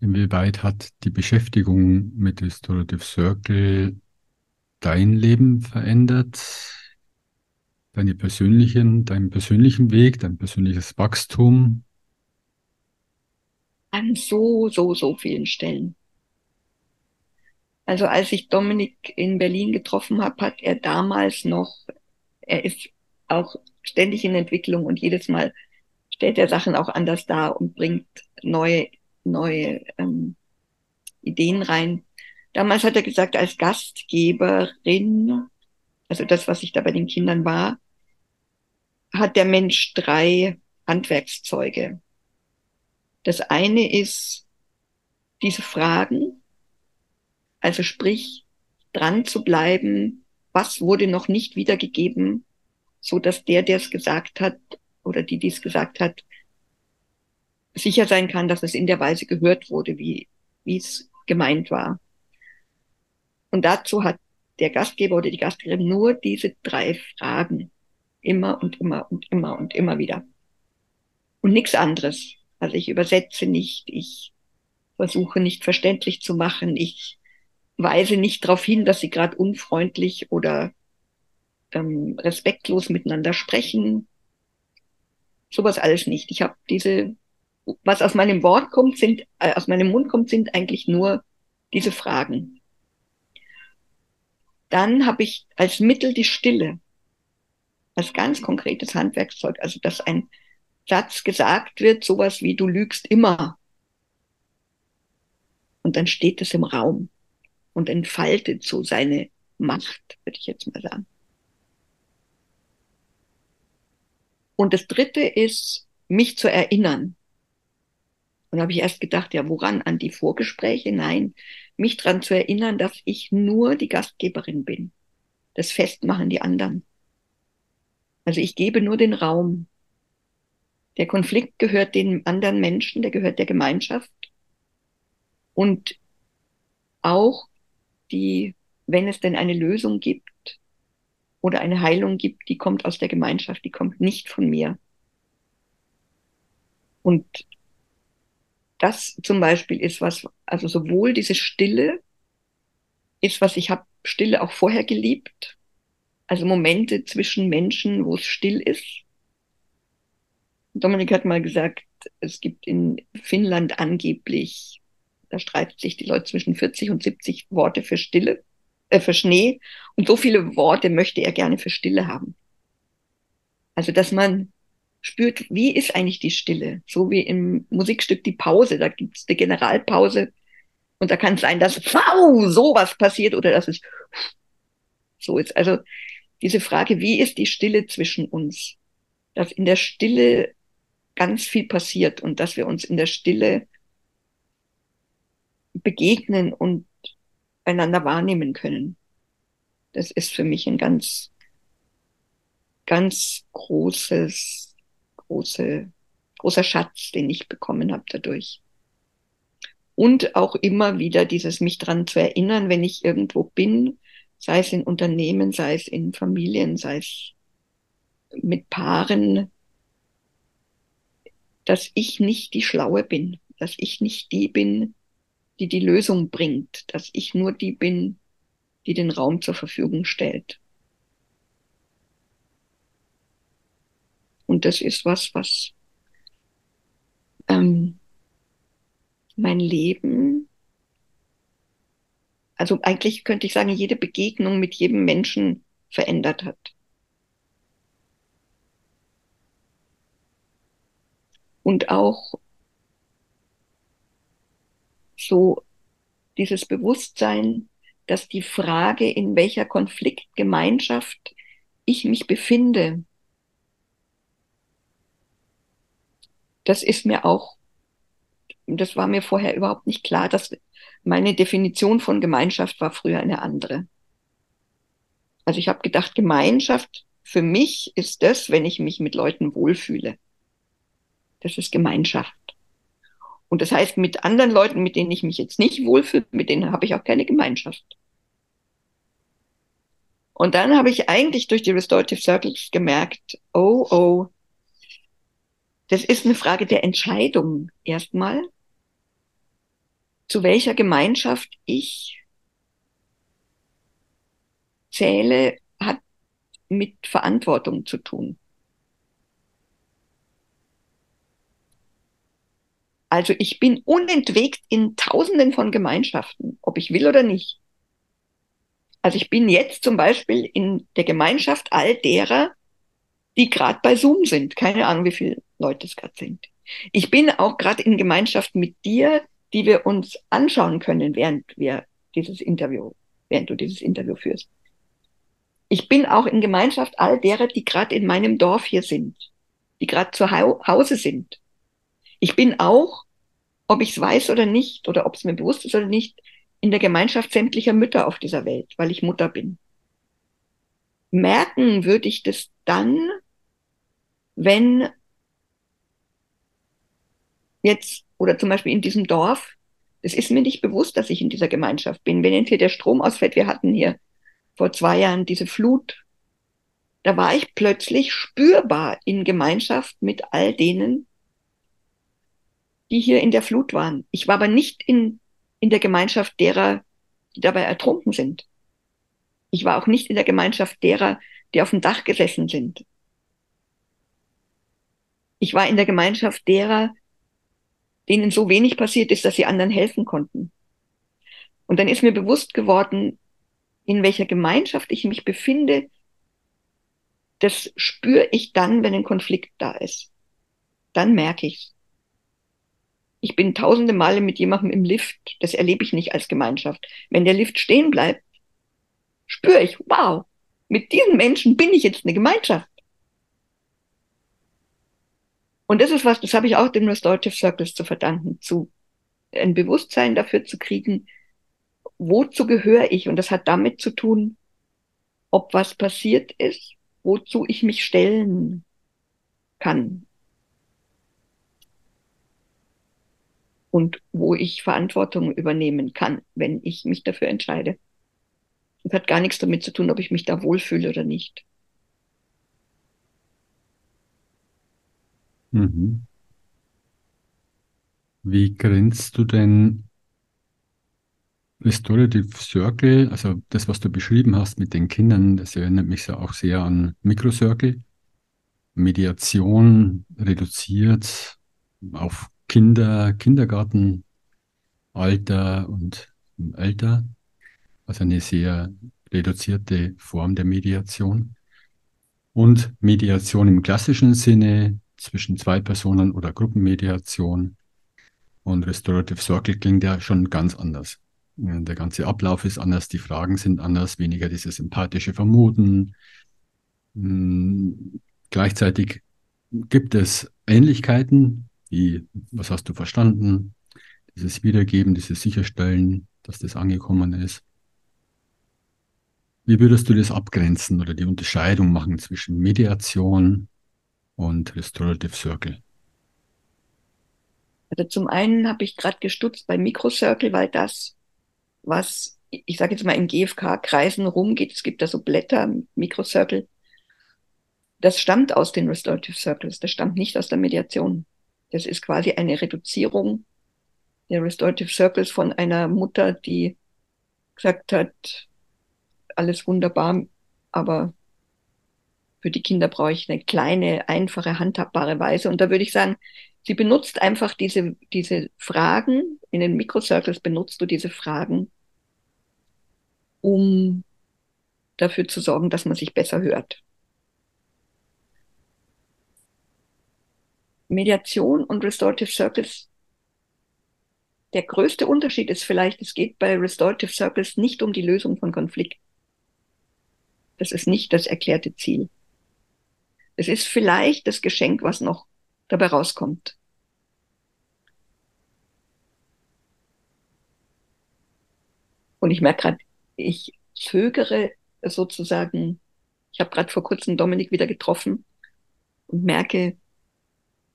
Inwieweit hat die Beschäftigung mit Restorative Circle dein Leben verändert? Deine persönlichen, deinen persönlichen Weg, dein persönliches Wachstum?
An so, so, so vielen Stellen. Also als ich Dominik in Berlin getroffen habe, hat er damals noch, er ist auch ständig in Entwicklung und jedes Mal stellt er Sachen auch anders dar und bringt neue, neue ähm, Ideen rein. Damals hat er gesagt, als Gastgeberin, also das, was ich da bei den Kindern war, hat der Mensch drei Handwerkszeuge. Das eine ist diese Fragen, also sprich, dran zu bleiben, was wurde noch nicht wiedergegeben, so dass der, der es gesagt hat oder die, die es gesagt hat, sicher sein kann, dass es in der Weise gehört wurde, wie, wie es gemeint war. Und dazu hat der Gastgeber oder die Gastgeberin nur diese drei Fragen. Immer und immer und immer und immer wieder. Und nichts anderes. Also ich übersetze nicht, ich versuche nicht verständlich zu machen, ich weise nicht darauf hin, dass sie gerade unfreundlich oder ähm, respektlos miteinander sprechen. Sowas alles nicht. Ich habe diese, was aus meinem Wort kommt, sind, äh, aus meinem Mund kommt, sind eigentlich nur diese Fragen. Dann habe ich als Mittel die Stille, als ganz konkretes Handwerkszeug, also dass ein Satz gesagt wird, sowas wie du lügst immer. Und dann steht es im Raum und entfaltet so seine Macht, würde ich jetzt mal sagen. Und das dritte ist, mich zu erinnern. Und habe ich erst gedacht, ja, woran? An die Vorgespräche? Nein, mich daran zu erinnern, dass ich nur die Gastgeberin bin. Das Fest machen die anderen. Also ich gebe nur den Raum. Der Konflikt gehört den anderen Menschen, der gehört der Gemeinschaft. Und auch die, wenn es denn eine Lösung gibt oder eine Heilung gibt, die kommt aus der Gemeinschaft, die kommt nicht von mir. Und das zum Beispiel ist was, also sowohl diese Stille ist was, ich habe Stille auch vorher geliebt, also Momente zwischen Menschen, wo es still ist. Dominik hat mal gesagt, es gibt in Finnland angeblich da streiten sich die Leute zwischen 40 und 70 Worte für Stille, äh, für Schnee. Und so viele Worte möchte er gerne für Stille haben. Also, dass man spürt, wie ist eigentlich die Stille? So wie im Musikstück die Pause. Da gibt es eine Generalpause. Und da kann es sein, dass wow, sowas passiert oder dass es so ist. Also diese Frage, wie ist die Stille zwischen uns? Dass in der Stille ganz viel passiert und dass wir uns in der Stille begegnen und einander wahrnehmen können. Das ist für mich ein ganz, ganz großes, große, großer Schatz, den ich bekommen habe dadurch. Und auch immer wieder dieses mich dran zu erinnern, wenn ich irgendwo bin, sei es in Unternehmen, sei es in Familien, sei es mit Paaren, dass ich nicht die Schlaue bin, dass ich nicht die bin, die die Lösung bringt, dass ich nur die bin, die den Raum zur Verfügung stellt. Und das ist was, was ähm, mein Leben, also eigentlich könnte ich sagen, jede Begegnung mit jedem Menschen verändert hat. Und auch so dieses Bewusstsein, dass die Frage, in welcher Konfliktgemeinschaft ich mich befinde, das ist mir auch, das war mir vorher überhaupt nicht klar, dass meine Definition von Gemeinschaft war früher eine andere. Also ich habe gedacht, Gemeinschaft für mich ist das, wenn ich mich mit Leuten wohlfühle. Das ist Gemeinschaft. Und das heißt, mit anderen Leuten, mit denen ich mich jetzt nicht wohlfühle, mit denen habe ich auch keine Gemeinschaft. Und dann habe ich eigentlich durch die Restorative Circles gemerkt, oh, oh, das ist eine Frage der Entscheidung erstmal, zu welcher Gemeinschaft ich zähle, hat mit Verantwortung zu tun. Also ich bin unentwegt in Tausenden von Gemeinschaften, ob ich will oder nicht. Also ich bin jetzt zum Beispiel in der Gemeinschaft all derer, die gerade bei Zoom sind. Keine Ahnung, wie viele Leute es gerade sind. Ich bin auch gerade in Gemeinschaft mit dir, die wir uns anschauen können, während wir dieses Interview, während du dieses Interview führst. Ich bin auch in Gemeinschaft all derer, die gerade in meinem Dorf hier sind, die gerade zu Hause sind. Ich bin auch, ob ich es weiß oder nicht, oder ob es mir bewusst ist oder nicht, in der Gemeinschaft sämtlicher Mütter auf dieser Welt, weil ich Mutter bin. Merken würde ich das dann, wenn jetzt, oder zum Beispiel in diesem Dorf, es ist mir nicht bewusst, dass ich in dieser Gemeinschaft bin. Wenn jetzt hier der Strom ausfällt, wir hatten hier vor zwei Jahren diese Flut, da war ich plötzlich spürbar in Gemeinschaft mit all denen, die hier in der Flut waren. Ich war aber nicht in, in der Gemeinschaft derer, die dabei ertrunken sind. Ich war auch nicht in der Gemeinschaft derer, die auf dem Dach gesessen sind. Ich war in der Gemeinschaft derer, denen so wenig passiert ist, dass sie anderen helfen konnten. Und dann ist mir bewusst geworden, in welcher Gemeinschaft ich mich befinde, das spüre ich dann, wenn ein Konflikt da ist. Dann merke ich ich bin tausende Male mit jemandem im Lift. Das erlebe ich nicht als Gemeinschaft. Wenn der Lift stehen bleibt, spüre ich, wow, mit diesen Menschen bin ich jetzt eine Gemeinschaft. Und das ist was, das habe ich auch den Restorative Circles zu verdanken, zu ein Bewusstsein dafür zu kriegen, wozu gehöre ich? Und das hat damit zu tun, ob was passiert ist, wozu ich mich stellen kann. und wo ich Verantwortung übernehmen kann, wenn ich mich dafür entscheide. Das hat gar nichts damit zu tun, ob ich mich da wohlfühle oder nicht.
Mhm. Wie grenzt du denn Restorative Circle, also das, was du beschrieben hast mit den Kindern, das erinnert mich ja auch sehr an Mikrocircle. Mediation reduziert auf Kinder, Kindergarten, Alter und älter, also eine sehr reduzierte Form der Mediation. Und Mediation im klassischen Sinne zwischen zwei Personen oder Gruppenmediation. Und Restorative Circle klingt ja schon ganz anders. Der ganze Ablauf ist anders, die Fragen sind anders, weniger dieses empathische Vermuten, Hm, gleichzeitig gibt es Ähnlichkeiten, wie was hast du verstanden, dieses Wiedergeben, dieses Sicherstellen, dass das angekommen ist. Wie würdest du das abgrenzen oder die Unterscheidung machen zwischen Mediation und Restorative Circle?
Also zum einen habe ich gerade gestutzt bei Microcircle, weil das, was ich sage jetzt mal in GFK-Kreisen rumgeht, es gibt da so Blätter, Microcircle, das stammt aus den Restorative Circles, das stammt nicht aus der Mediation. Das ist quasi eine Reduzierung der Restorative Circles von einer Mutter, die gesagt hat, alles wunderbar, aber für die Kinder brauche ich eine kleine, einfache, handhabbare Weise. Und da würde ich sagen, sie benutzt einfach diese, diese Fragen, in den Microcircles benutzt du diese Fragen, um dafür zu sorgen, dass man sich besser hört. Mediation und Restorative Circles der größte Unterschied ist vielleicht, es geht bei Restorative Circles nicht um die Lösung von Konflikten. Das ist nicht das erklärte Ziel. Es ist vielleicht das Geschenk, was noch dabei rauskommt. Und ich merke gerade, ich zögere sozusagen, ich habe gerade vor kurzem Dominik wieder getroffen und merke,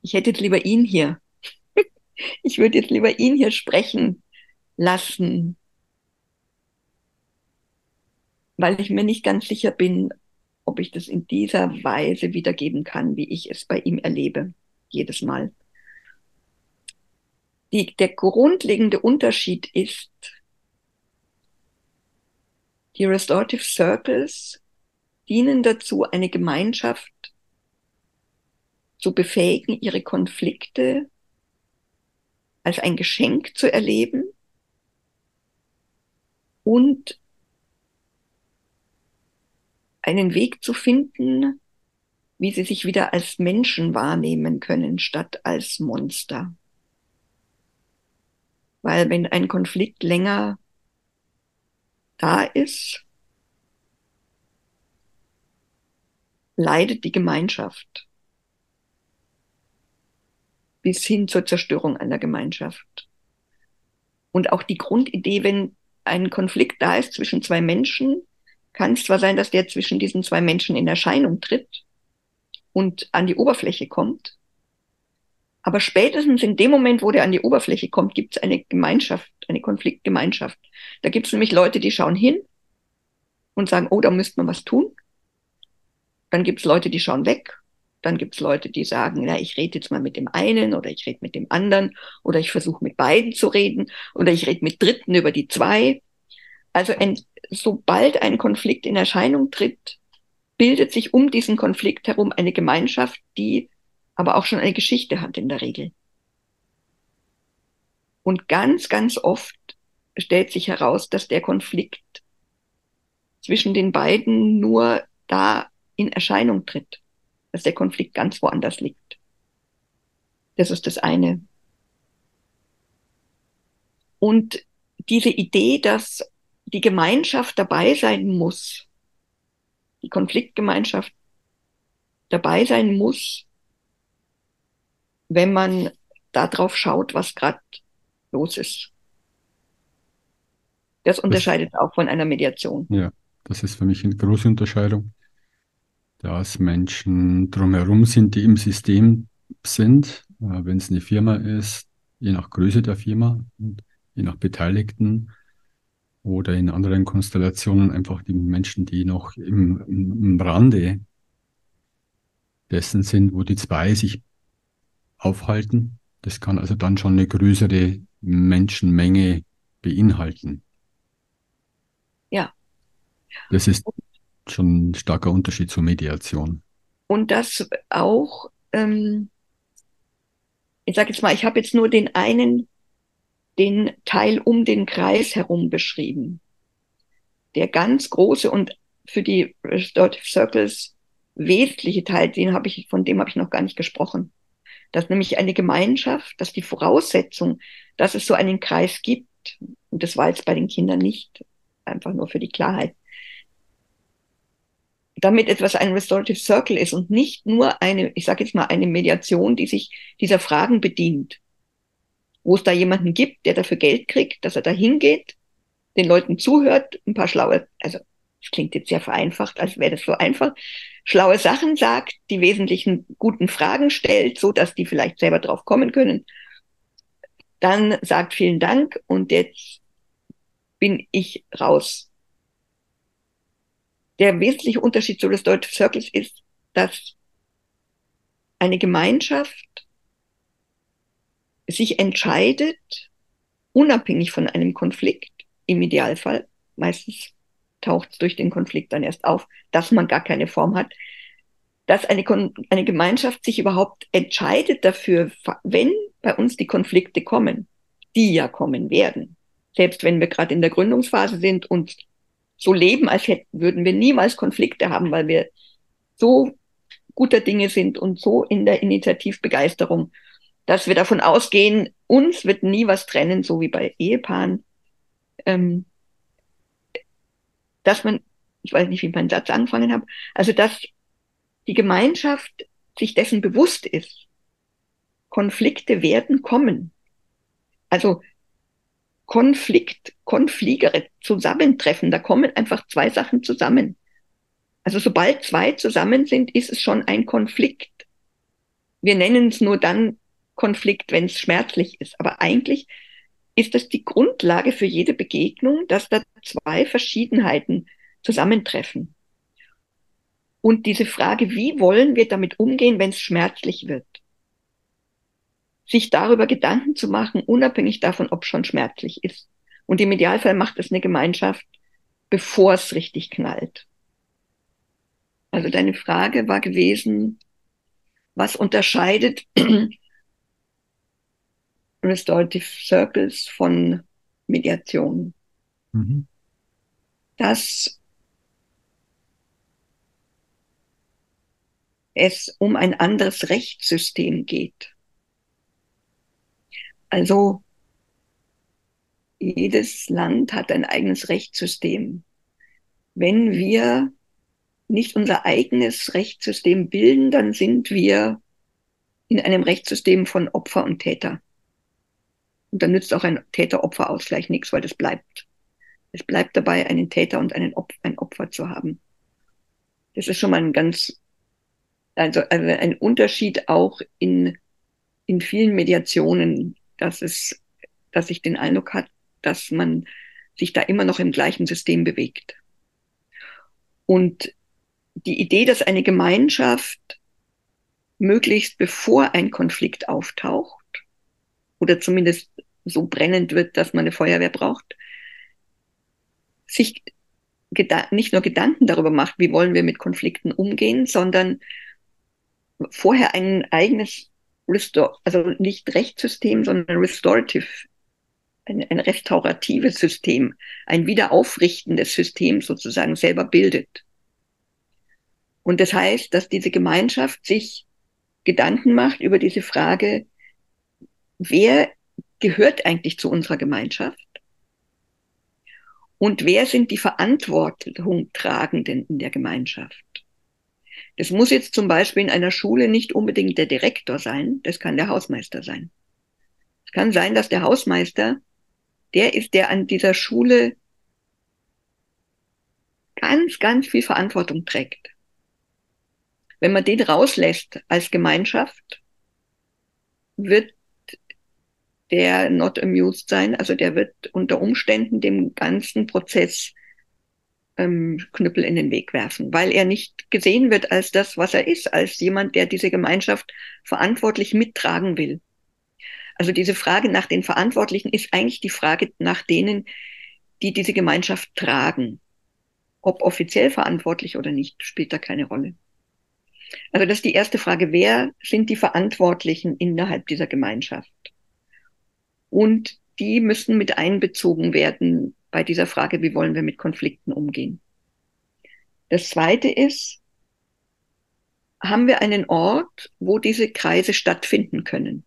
ich hätte jetzt lieber ihn hier. ich würde jetzt lieber ihn hier sprechen lassen, weil ich mir nicht ganz sicher bin, ob ich das in dieser Weise wiedergeben kann, wie ich es bei ihm erlebe, jedes Mal. Die, der grundlegende Unterschied ist, die Restorative Circles dienen dazu, eine Gemeinschaft zu befähigen, ihre Konflikte als ein Geschenk zu erleben und einen Weg zu finden, wie sie sich wieder als Menschen wahrnehmen können, statt als Monster. Weil wenn ein Konflikt länger da ist, leidet die Gemeinschaft bis hin zur Zerstörung einer Gemeinschaft. Und auch die Grundidee, wenn ein Konflikt da ist zwischen zwei Menschen, kann es zwar sein, dass der zwischen diesen zwei Menschen in Erscheinung tritt und an die Oberfläche kommt, aber spätestens in dem Moment, wo der an die Oberfläche kommt, gibt es eine Gemeinschaft, eine Konfliktgemeinschaft. Da gibt es nämlich Leute, die schauen hin und sagen, oh, da müsste man was tun. Dann gibt es Leute, die schauen weg. Dann gibt es Leute, die sagen, na, ich rede jetzt mal mit dem einen oder ich rede mit dem anderen oder ich versuche mit beiden zu reden oder ich rede mit Dritten über die zwei. Also ein, sobald ein Konflikt in Erscheinung tritt, bildet sich um diesen Konflikt herum eine Gemeinschaft, die aber auch schon eine Geschichte hat in der Regel. Und ganz, ganz oft stellt sich heraus, dass der Konflikt zwischen den beiden nur da in Erscheinung tritt, dass der Konflikt ganz woanders liegt. Das ist das eine. Und diese Idee, dass die Gemeinschaft dabei sein muss, die Konfliktgemeinschaft dabei sein muss, wenn man darauf schaut, was gerade los ist. Das unterscheidet das, auch von einer Mediation.
Ja, das ist für mich eine große Unterscheidung, dass Menschen drumherum sind, die im System sind, äh, wenn es eine Firma ist, je nach Größe der Firma je nach Beteiligten, oder in anderen Konstellationen einfach die Menschen, die noch im, im, Rande dessen sind, wo die zwei sich aufhalten. Das kann also dann schon eine größere Menschenmenge beinhalten.
Ja.
Das ist schon ein starker Unterschied zur Mediation.
Und das auch, ähm, ich sage jetzt mal, ich habe jetzt nur den einen den Teil um den Kreis herum beschrieben. Der ganz große und für die Restorative Circles wesentliche Teil, den habe ich, von dem habe ich noch gar nicht gesprochen. Dass nämlich eine Gemeinschaft, dass die Voraussetzung, dass es so einen Kreis gibt, und das war jetzt bei den Kindern nicht, einfach nur für die Klarheit. damit etwas ein Restorative Circle ist und nicht nur eine, ich sage jetzt mal, eine Mediation, die sich dieser Fragen bedient, wo es da jemanden gibt, der dafür Geld kriegt, dass er da hingeht, den Leuten zuhört, ein paar schlaue, also das klingt jetzt sehr vereinfacht, als wäre das so einfach, schlaue Sachen sagt, die wesentlichen guten Fragen stellt, so dass die vielleicht selber drauf kommen können. Dann sagt vielen Dank und jetzt bin ich raus. Der wesentliche Unterschied zu Restorative Circles ist, dass eine Gemeinschaft sich entscheidet, unabhängig von einem Konflikt, im Idealfall, meistens taucht es durch den Konflikt dann erst auf, dass man gar keine Form hat, dass eine, eine Gemeinschaft sich überhaupt entscheidet dafür, wenn bei uns die Konflikte kommen, die ja kommen werden, selbst wenn wir gerade in der Gründungsphase sind und so leben, als hätten, würden wir niemals Konflikte haben, weil wir so guter Dinge sind und so in der Initiativbegeisterung, dass wir davon ausgehen, uns wird nie was trennen, so wie bei Ehepaaren. Ähm, dass man, ich weiß nicht, wie ich meinen Satz angefangen habe, also dass die Gemeinschaft sich dessen bewusst ist, Konflikte werden kommen. Also Konflikt, Konfligere, Zusammentreffen, da kommen einfach zwei Sachen zusammen. Also sobald zwei zusammen sind, ist es schon ein Konflikt. Wir nennen es nur dann Konflikt, wenn es schmerzlich ist. Aber eigentlich ist das die Grundlage für jede Begegnung, dass da zwei Verschiedenheiten zusammentreffen. Und diese Frage, wie wollen wir damit umgehen, wenn es schmerzlich wird? Sich darüber Gedanken zu machen, unabhängig davon, ob schon schmerzlich ist. Und im Idealfall macht es eine Gemeinschaft, bevor es richtig knallt. Also deine Frage war gewesen, was unterscheidet Restorative Circles von Mediation. Mhm. Dass es um ein anderes Rechtssystem geht. Also jedes Land hat ein eigenes Rechtssystem. Wenn wir nicht unser eigenes Rechtssystem bilden, dann sind wir in einem Rechtssystem von Opfer und Täter. Und dann nützt auch ein Täter-Opfer-Ausgleich nichts, weil das bleibt. Es bleibt dabei, einen Täter und einen Op ein Opfer zu haben. Das ist schon mal ein ganz, also, also ein Unterschied auch in, in vielen Mediationen, dass es, dass sich den Eindruck hat, dass man sich da immer noch im gleichen System bewegt. Und die Idee, dass eine Gemeinschaft möglichst bevor ein Konflikt auftaucht, oder zumindest so brennend wird, dass man eine Feuerwehr braucht, sich nicht nur Gedanken darüber macht, wie wollen wir mit Konflikten umgehen, sondern vorher ein eigenes Restor also nicht Rechtssystem, sondern Restorative, ein, ein restauratives System, ein wiederaufrichtendes System sozusagen selber bildet. Und das heißt, dass diese Gemeinschaft sich Gedanken macht über diese Frage, wer gehört eigentlich zu unserer Gemeinschaft? Und wer sind die Verantwortung tragenden in der Gemeinschaft? Das muss jetzt zum Beispiel in einer Schule nicht unbedingt der Direktor sein, das kann der Hausmeister sein. Es kann sein, dass der Hausmeister der ist, der an dieser Schule ganz, ganz viel Verantwortung trägt. Wenn man den rauslässt als Gemeinschaft, wird der not amused sein. Also der wird unter Umständen dem ganzen Prozess ähm, Knüppel in den Weg werfen, weil er nicht gesehen wird als das, was er ist, als jemand, der diese Gemeinschaft verantwortlich mittragen will. Also diese Frage nach den Verantwortlichen ist eigentlich die Frage nach denen, die diese Gemeinschaft tragen. Ob offiziell verantwortlich oder nicht, spielt da keine Rolle. Also das ist die erste Frage. Wer sind die Verantwortlichen innerhalb dieser Gemeinschaft? Und die müssen mit einbezogen werden bei dieser Frage, wie wollen wir mit Konflikten umgehen. Das Zweite ist, haben wir einen Ort, wo diese Kreise stattfinden können?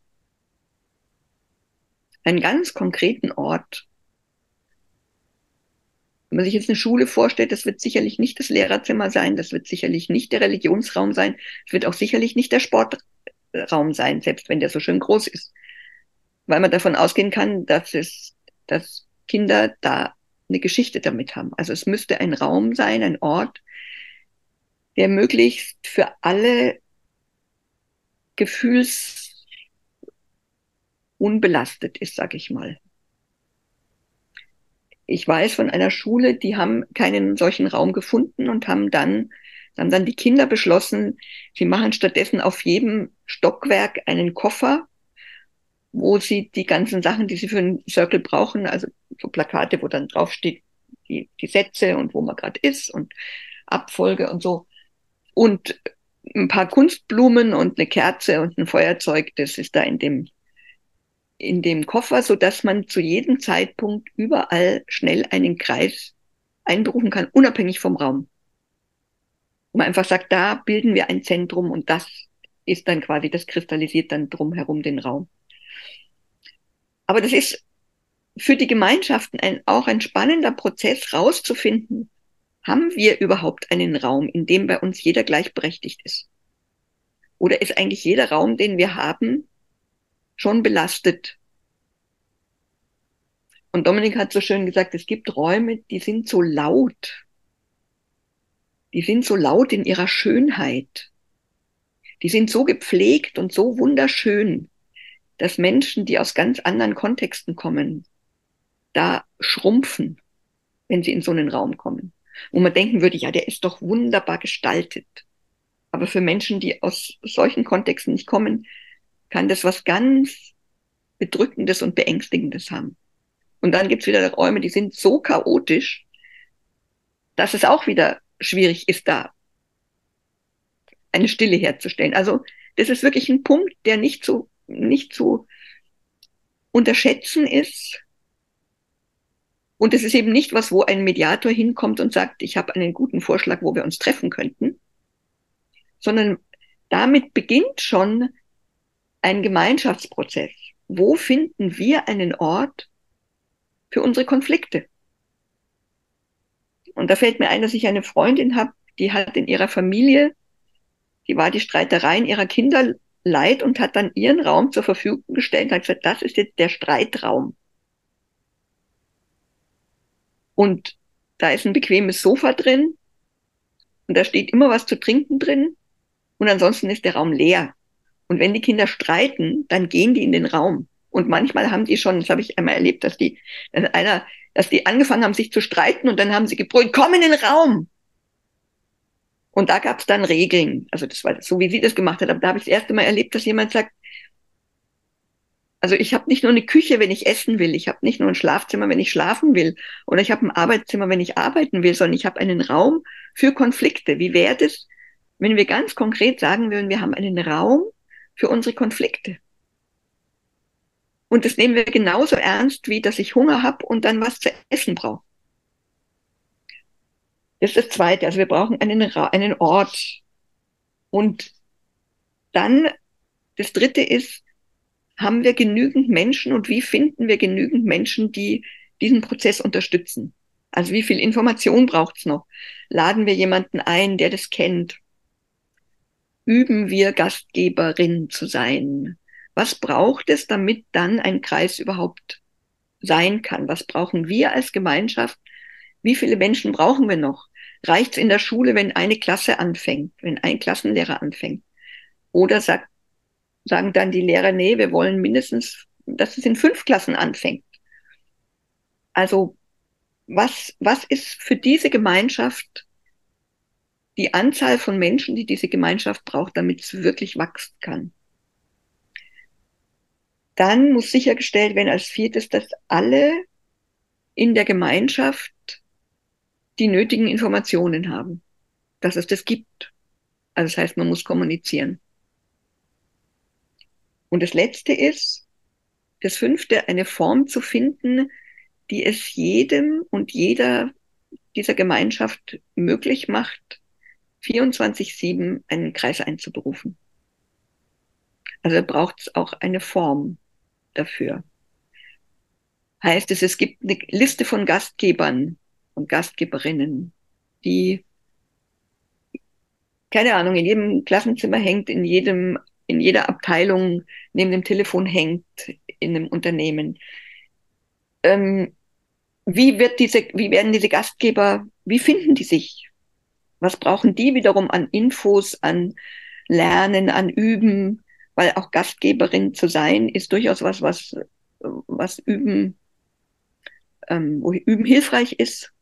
Einen ganz konkreten Ort. Wenn man sich jetzt eine Schule vorstellt, das wird sicherlich nicht das Lehrerzimmer sein, das wird sicherlich nicht der Religionsraum sein, es wird auch sicherlich nicht der Sportraum sein, selbst wenn der so schön groß ist. Weil man davon ausgehen kann, dass es, dass Kinder da eine Geschichte damit haben. Also es müsste ein Raum sein, ein Ort, der möglichst für alle Gefühls unbelastet ist, sag ich mal. Ich weiß von einer Schule, die haben keinen solchen Raum gefunden und haben dann, haben dann die Kinder beschlossen, sie machen stattdessen auf jedem Stockwerk einen Koffer, wo sie die ganzen Sachen, die sie für einen Circle brauchen, also so Plakate, wo dann draufsteht, die, die Sätze und wo man gerade ist und Abfolge und so. Und ein paar Kunstblumen und eine Kerze und ein Feuerzeug, das ist da in dem, in dem Koffer, so dass man zu jedem Zeitpunkt überall schnell einen Kreis einberufen kann, unabhängig vom Raum. Und man einfach sagt, da bilden wir ein Zentrum und das ist dann quasi, das kristallisiert dann drumherum den Raum. Aber das ist für die Gemeinschaften ein, auch ein spannender Prozess, rauszufinden, haben wir überhaupt einen Raum, in dem bei uns jeder gleichberechtigt ist? Oder ist eigentlich jeder Raum, den wir haben, schon belastet? Und Dominik hat so schön gesagt, es gibt Räume, die sind so laut. Die sind so laut in ihrer Schönheit. Die sind so gepflegt und so wunderschön, dass Menschen, die aus ganz anderen Kontexten kommen, da schrumpfen, wenn sie in so einen Raum kommen. Wo man denken würde, ja, der ist doch wunderbar gestaltet. Aber für Menschen, die aus solchen Kontexten nicht kommen, kann das was ganz Bedrückendes und Beängstigendes haben. Und dann gibt's wieder Räume, die sind so chaotisch, dass es auch wieder schwierig ist, da eine Stille herzustellen. Also das ist wirklich ein Punkt, der nicht zu, nicht zu unterschätzen ist, und es ist eben nicht was, wo ein Mediator hinkommt und sagt, ich habe einen guten Vorschlag, wo wir uns treffen könnten, sondern damit beginnt schon ein Gemeinschaftsprozess. Wo finden wir einen Ort für unsere Konflikte? Und da fällt mir ein, dass ich eine Freundin habe, die hat in ihrer Familie, die war die Streitereien ihrer Kinder leid und hat dann ihren Raum zur Verfügung gestellt und hat gesagt, das ist jetzt der Streitraum. Und da ist ein bequemes Sofa drin und da steht immer was zu trinken drin und ansonsten ist der Raum leer. Und wenn die Kinder streiten, dann gehen die in den Raum. Und manchmal haben die schon, das habe ich einmal erlebt, dass die, dass einer, dass die angefangen haben, sich zu streiten und dann haben sie gebrüllt, komm in den Raum. Und da gab es dann Regeln. Also das war so, wie sie das gemacht hat. Aber da habe ich das erste Mal erlebt, dass jemand sagt, also ich habe nicht nur eine Küche, wenn ich essen will, ich habe nicht nur ein Schlafzimmer, wenn ich schlafen will, oder ich habe ein Arbeitszimmer, wenn ich arbeiten will, sondern ich habe einen Raum für Konflikte. Wie wäre das, wenn wir ganz konkret sagen würden, wir haben einen Raum für unsere Konflikte? Und das nehmen wir genauso ernst, wie dass ich Hunger habe und dann was zu essen brauche. Das ist das Zweite. Also wir brauchen einen, einen Ort. Und dann, das Dritte ist, haben wir genügend Menschen und wie finden wir genügend Menschen, die diesen Prozess unterstützen? Also wie viel Information braucht's noch? Laden wir jemanden ein, der das kennt? Üben wir Gastgeberin zu sein? Was braucht es, damit dann ein Kreis überhaupt sein kann? Was brauchen wir als Gemeinschaft? Wie viele Menschen brauchen wir noch? Reicht's in der Schule, wenn eine Klasse anfängt, wenn ein Klassenlehrer anfängt? Oder sagt sagen dann die Lehrer, nee, wir wollen mindestens, dass es in fünf Klassen anfängt. Also was, was ist für diese Gemeinschaft die Anzahl von Menschen, die diese Gemeinschaft braucht, damit es wirklich wachsen kann? Dann muss sichergestellt werden als viertes, dass alle in der Gemeinschaft die nötigen Informationen haben, dass es das gibt. Also das heißt, man muss kommunizieren. Und das Letzte ist, das Fünfte, eine Form zu finden, die es jedem und jeder dieser Gemeinschaft möglich macht, 24-7 einen Kreis einzuberufen. Also braucht es auch eine Form dafür. Heißt es, es gibt eine Liste von Gastgebern, und Gastgeberinnen, die, keine Ahnung, in jedem Klassenzimmer hängt, in jedem, in jeder Abteilung neben dem Telefon hängt, in einem Unternehmen. Ähm, wie wird diese, wie werden diese Gastgeber, wie finden die sich? Was brauchen die wiederum an Infos, an Lernen, an Üben? Weil auch Gastgeberin zu sein ist durchaus was, was, was Üben, ähm, wo Üben hilfreich ist.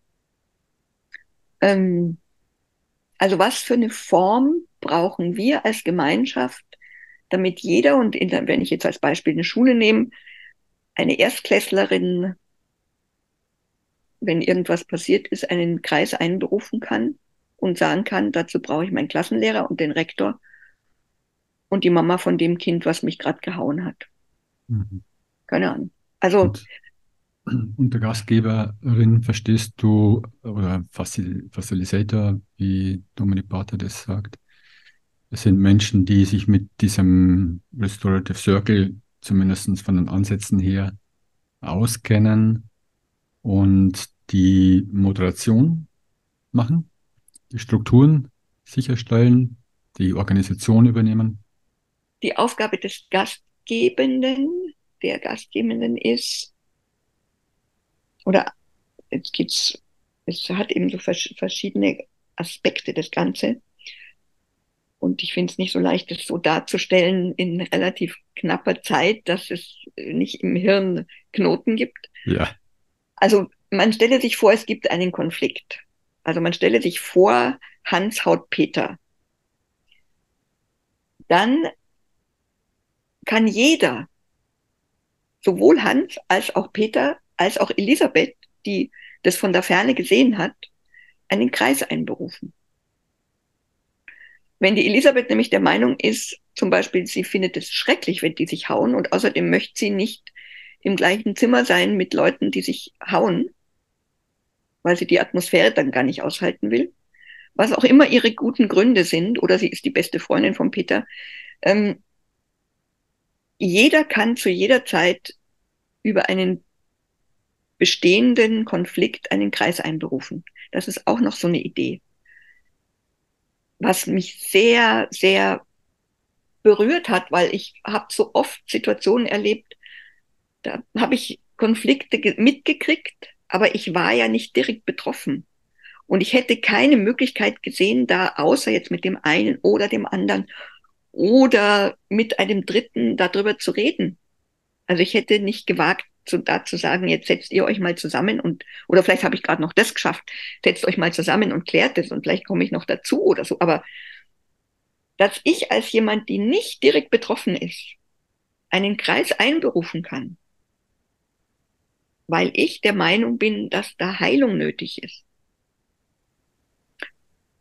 Ähm, also was für eine Form brauchen wir als Gemeinschaft, damit jeder, und in, wenn ich jetzt als Beispiel eine Schule nehme, eine Erstklässlerin wenn irgendwas passiert ist, einen Kreis einberufen kann und sagen kann, dazu brauche ich meinen Klassenlehrer und den Rektor und die Mama von dem Kind, was mich gerade gehauen hat. Mhm. Keine Ahnung. Also
und, unter Gastgeberin verstehst du oder Facil Facilitator, wie Dominik Barter das sagt. Es sind Menschen, die sich mit diesem Restorative Circle zumindest von den Ansätzen her auskennen und die Moderation machen, die Strukturen sicherstellen, die Organisation übernehmen.
Die Aufgabe des Gastgebenden, der Gastgebenden ist, oder jetzt gibt's, es hat eben so verschiedene Aspekte das Ganze. Und ich finde es nicht so leicht, das so darzustellen in relativ knapper Zeit, dass es nicht im Hirn Knoten gibt.
Ja.
Also man stelle sich vor, es gibt einen Konflikt. Also man stelle sich vor, Hans haut Peter. Dann kann jeder, sowohl Hans als auch Peter, als auch Elisabeth, die das von der Ferne gesehen hat, einen Kreis einberufen. Wenn die Elisabeth nämlich der Meinung ist, zum Beispiel, sie findet es schrecklich, wenn die sich hauen und außerdem möchte sie nicht im gleichen Zimmer sein mit Leuten, die sich hauen, weil sie die Atmosphäre dann gar nicht aushalten will. Was auch immer ihre guten Gründe sind, oder sie ist die beste Freundin von Peter. Ähm, jeder kann zu jeder Zeit über einen bestehenden Konflikt einen Kreis einberufen. Das ist auch noch so eine Idee. Was mich sehr, sehr berührt hat, weil ich habe so oft Situationen erlebt, da habe ich Konflikte mitgekriegt, aber ich war ja nicht direkt betroffen. Und ich hätte keine Möglichkeit gesehen, da außer jetzt mit dem einen oder dem anderen oder mit einem Dritten darüber zu reden. Also ich hätte nicht gewagt, zu, da zu sagen, jetzt setzt ihr euch mal zusammen und, oder vielleicht habe ich gerade noch das geschafft, setzt euch mal zusammen und klärt es und vielleicht komme ich noch dazu oder so. Aber dass ich als jemand, die nicht direkt betroffen ist, einen Kreis einberufen kann, weil ich der Meinung bin, dass da Heilung nötig ist.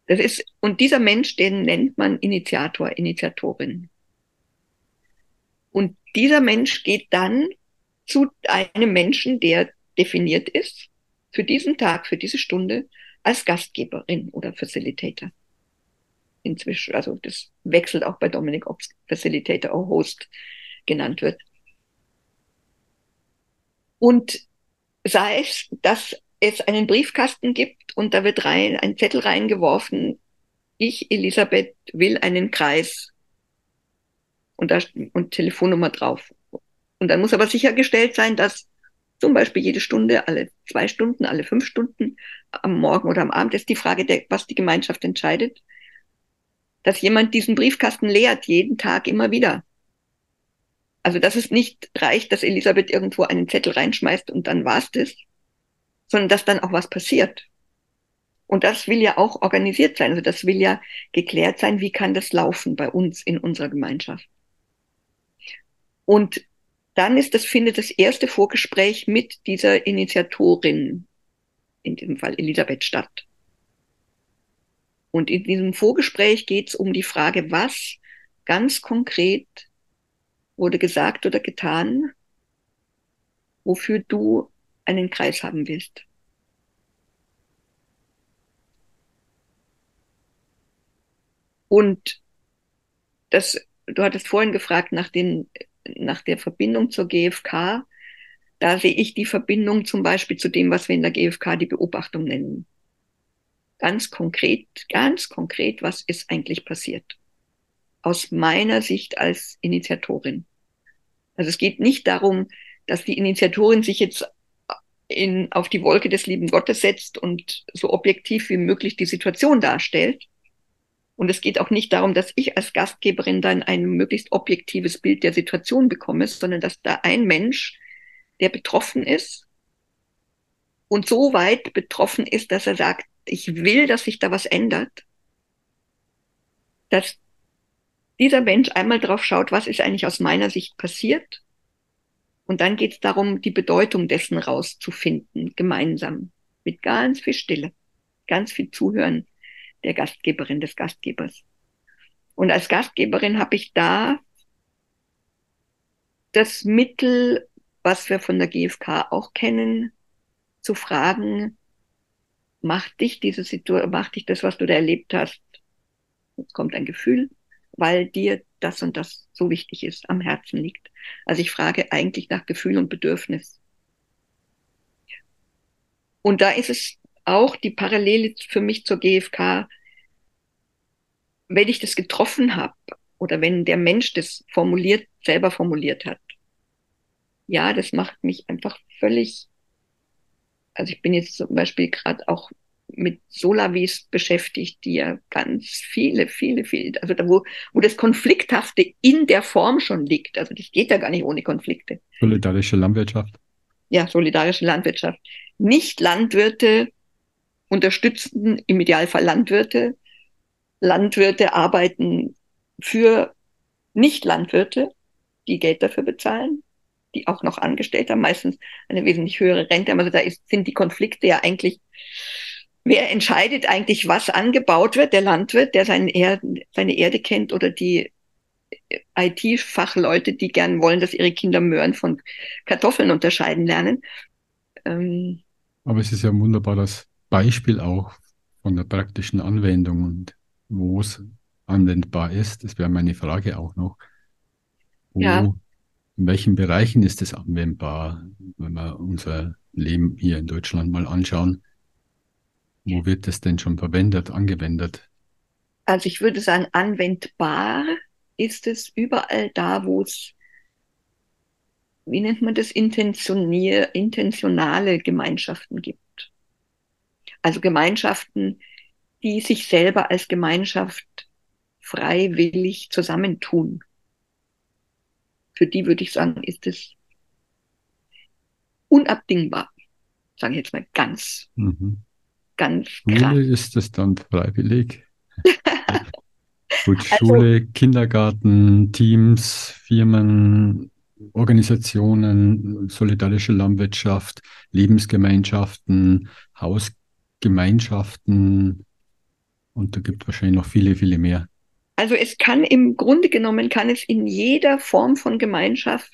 Das ist, und dieser Mensch, den nennt man Initiator, Initiatorin. Und dieser Mensch geht dann zu einem Menschen, der definiert ist, für diesen Tag, für diese Stunde, als Gastgeberin oder Facilitator. Inzwischen, also das wechselt auch bei Dominik, ob Facilitator oder Host genannt wird. Und sei es, dass es einen Briefkasten gibt und da wird rein, ein Zettel reingeworfen, ich, Elisabeth, will einen Kreis und, da, und Telefonnummer drauf. Und dann muss aber sichergestellt sein, dass zum Beispiel jede Stunde, alle zwei Stunden, alle fünf Stunden, am Morgen oder am Abend, ist die Frage, der, was die Gemeinschaft entscheidet, dass jemand diesen Briefkasten leert, jeden Tag immer wieder. Also, dass es nicht reicht, dass Elisabeth irgendwo einen Zettel reinschmeißt und dann war's das, sondern dass dann auch was passiert. Und das will ja auch organisiert sein. Also das will ja geklärt sein, wie kann das laufen bei uns in unserer Gemeinschaft. Und dann ist das, findet das erste Vorgespräch mit dieser Initiatorin, in diesem Fall Elisabeth, statt. Und in diesem Vorgespräch geht es um die Frage, was ganz konkret wurde gesagt oder getan, wofür du einen Kreis haben willst. Und das, du hattest vorhin gefragt nach, den, nach der Verbindung zur GfK. Da sehe ich die Verbindung zum Beispiel zu dem, was wir in der GfK die Beobachtung nennen. Ganz konkret, ganz konkret, was ist eigentlich passiert? Aus meiner Sicht als Initiatorin. Also es geht nicht darum, dass die Initiatorin sich jetzt in, auf die Wolke des lieben Gottes setzt und so objektiv wie möglich die Situation darstellt. Und es geht auch nicht darum, dass ich als Gastgeberin dann ein möglichst objektives Bild der Situation bekomme, sondern dass da ein Mensch, der betroffen ist und so weit betroffen ist, dass er sagt, ich will, dass sich da was ändert, dass dieser Mensch einmal drauf schaut, was ist eigentlich aus meiner Sicht passiert. Und dann geht es darum, die Bedeutung dessen rauszufinden, gemeinsam, mit ganz viel Stille, ganz viel Zuhören der Gastgeberin, des Gastgebers. Und als Gastgeberin habe ich da das Mittel, was wir von der GfK auch kennen, zu fragen, macht dich diese Situation, macht dich das, was du da erlebt hast, jetzt kommt ein Gefühl, weil dir das und das so wichtig ist, am Herzen liegt. Also ich frage eigentlich nach Gefühl und Bedürfnis. Und da ist es auch die Parallele für mich zur GfK, wenn ich das getroffen habe oder wenn der Mensch das formuliert, selber formuliert hat. Ja, das macht mich einfach völlig, also ich bin jetzt zum Beispiel gerade auch mit Solavis beschäftigt, die ja ganz viele, viele, viele, also da, wo, wo das Konflikthafte in der Form schon liegt. Also das geht ja gar nicht ohne Konflikte.
Solidarische Landwirtschaft.
Ja, solidarische Landwirtschaft. Nicht Landwirte unterstützen im Idealfall Landwirte. Landwirte arbeiten für Nicht-Landwirte, die Geld dafür bezahlen, die auch noch angestellt haben, meistens eine wesentlich höhere Rente. Also da ist, sind die Konflikte ja eigentlich Wer entscheidet eigentlich, was angebaut wird? Der Landwirt, der seine Erde, seine Erde kennt oder die IT-Fachleute, die gern wollen, dass ihre Kinder Möhren von Kartoffeln unterscheiden lernen.
Ähm, Aber es ist ja ein wunderbares Beispiel auch von der praktischen Anwendung und wo es anwendbar ist. Das wäre meine Frage auch noch. Wo, ja. In welchen Bereichen ist es anwendbar, wenn wir unser Leben hier in Deutschland mal anschauen? Wo wird das denn schon verwendet, angewendet?
Also ich würde sagen, anwendbar ist es überall da, wo es, wie nennt man das, intentionale Gemeinschaften gibt. Also Gemeinschaften, die sich selber als Gemeinschaft freiwillig zusammentun. Für die würde ich sagen, ist es unabdingbar. Sage ich jetzt mal ganz mhm ganz
Schule krass. ist es dann freiwillig. Gut, also Schule, also, Kindergarten, Teams, Firmen, Organisationen, solidarische Landwirtschaft, Lebensgemeinschaften, Hausgemeinschaften und da gibt es wahrscheinlich noch viele, viele mehr.
Also es kann im Grunde genommen, kann es in jeder Form von Gemeinschaft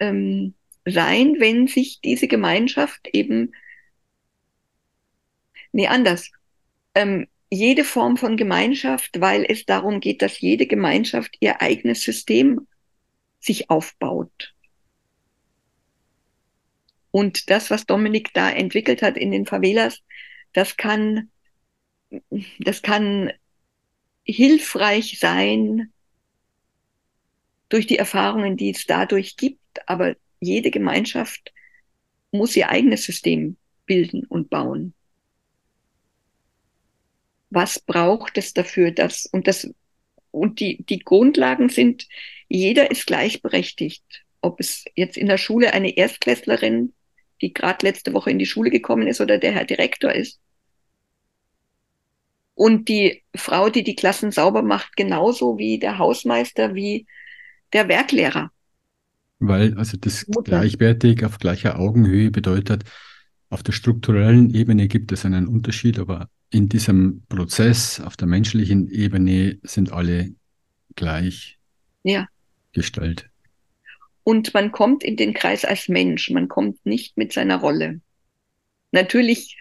ähm, sein, wenn sich diese Gemeinschaft eben Nee, anders. Ähm, jede Form von Gemeinschaft, weil es darum geht, dass jede Gemeinschaft ihr eigenes System sich aufbaut. Und das, was Dominik da entwickelt hat in den Favelas, das kann, das kann hilfreich sein durch die Erfahrungen, die es dadurch gibt. Aber jede Gemeinschaft muss ihr eigenes System bilden und bauen was braucht es dafür, dass, und das, und die, die Grundlagen sind, jeder ist gleichberechtigt. Ob es jetzt in der Schule eine Erstklässlerin, die gerade letzte Woche in die Schule gekommen ist, oder der Herr Direktor ist. Und die Frau, die die Klassen sauber macht, genauso wie der Hausmeister, wie der Werklehrer.
Weil also das Mutter. gleichwertig auf gleicher Augenhöhe bedeutet, auf der strukturellen Ebene gibt es einen Unterschied, aber in diesem Prozess auf der menschlichen Ebene sind alle gleich ja. gestellt.
Und man kommt in den Kreis als Mensch, man kommt nicht mit seiner Rolle. Natürlich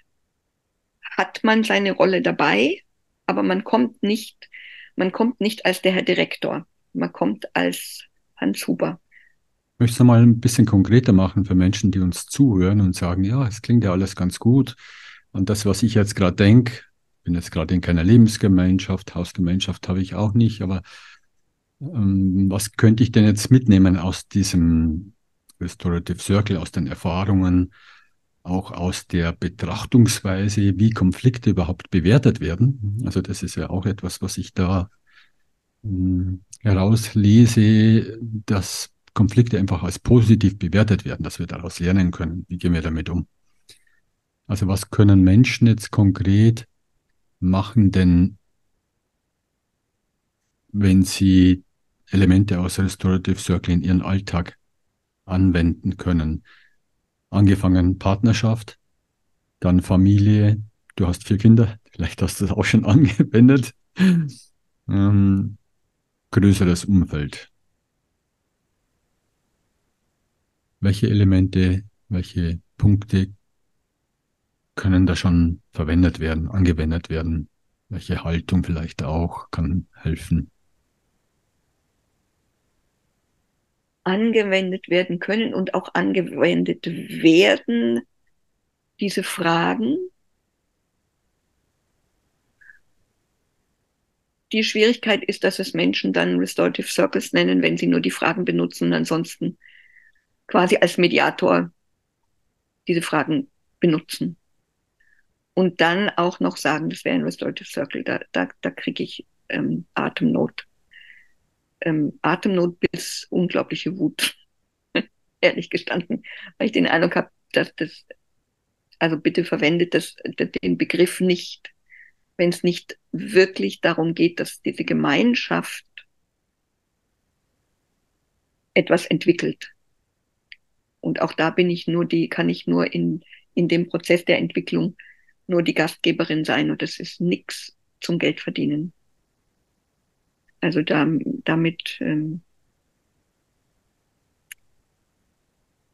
hat man seine Rolle dabei, aber man kommt nicht, man kommt nicht als der Herr Direktor, man kommt als Hans Huber.
Ich möchte es mal ein bisschen konkreter machen für Menschen, die uns zuhören und sagen, ja, es klingt ja alles ganz gut. Und das, was ich jetzt gerade denke, bin jetzt gerade in keiner Lebensgemeinschaft, Hausgemeinschaft habe ich auch nicht, aber was könnte ich denn jetzt mitnehmen aus diesem Restorative Circle, aus den Erfahrungen, auch aus der Betrachtungsweise, wie Konflikte überhaupt bewertet werden? Also das ist ja auch etwas, was ich da ähm, herauslese, dass Konflikte einfach als positiv bewertet werden, dass wir daraus lernen können. Wie gehen wir damit um? Also was können Menschen jetzt konkret machen, denn wenn sie Elemente aus Restorative Circle in ihren Alltag anwenden können? Angefangen Partnerschaft, dann Familie. Du hast vier Kinder, vielleicht hast du das auch schon angewendet. Ähm, größeres Umfeld. Welche Elemente, welche Punkte können da schon verwendet werden, angewendet werden? Welche Haltung vielleicht auch kann helfen?
Angewendet werden können und auch angewendet werden, diese Fragen. Die Schwierigkeit ist, dass es Menschen dann Restorative Circles nennen, wenn sie nur die Fragen benutzen und ansonsten quasi als Mediator diese Fragen benutzen und dann auch noch sagen, das wäre ein Restorative Circle, da, da, da kriege ich ähm, Atemnot. Ähm, Atemnot bis unglaubliche Wut, ehrlich gestanden, weil ich den Eindruck habe, dass das, also bitte verwendet das, den Begriff nicht, wenn es nicht wirklich darum geht, dass diese Gemeinschaft etwas entwickelt. Und auch da bin ich nur die, kann ich nur in, in dem Prozess der Entwicklung nur die Gastgeberin sein und das ist nichts zum Geld verdienen. Also da, damit, ähm,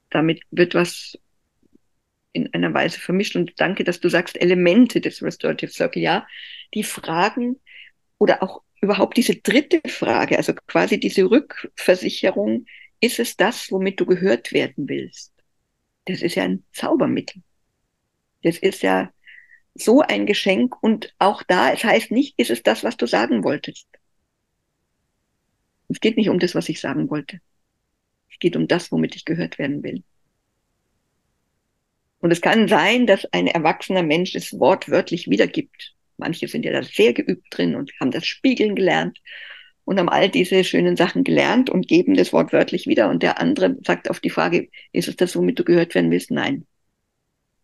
damit wird was in einer Weise vermischt. Und danke, dass du sagst, Elemente des Restorative Circle. Ja, die Fragen oder auch überhaupt diese dritte Frage, also quasi diese Rückversicherung, ist es das, womit du gehört werden willst? Das ist ja ein Zaubermittel. Das ist ja so ein Geschenk und auch da, es heißt nicht, ist es das, was du sagen wolltest. Es geht nicht um das, was ich sagen wollte. Es geht um das, womit ich gehört werden will. Und es kann sein, dass ein erwachsener Mensch es wortwörtlich wiedergibt. Manche sind ja da sehr geübt drin und haben das Spiegeln gelernt und haben all diese schönen Sachen gelernt und geben das wortwörtlich wieder. Und der andere sagt auf die Frage, ist es das, womit du gehört werden willst? Nein.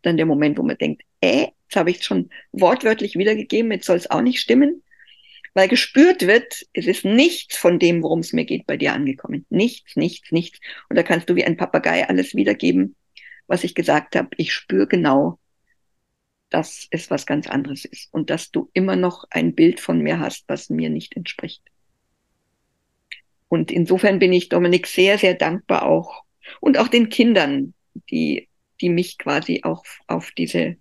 Dann der Moment, wo man denkt, äh, Jetzt habe ich es schon wortwörtlich wiedergegeben, jetzt soll es auch nicht stimmen, weil gespürt wird, es ist nichts von dem, worum es mir geht, bei dir angekommen. Nichts, nichts, nichts. Und da kannst du wie ein Papagei alles wiedergeben, was ich gesagt habe. Ich spüre genau, dass es was ganz anderes ist und dass du immer noch ein Bild von mir hast, was mir nicht entspricht. Und insofern bin ich Dominik sehr, sehr dankbar auch und auch den Kindern, die, die mich quasi auch auf diese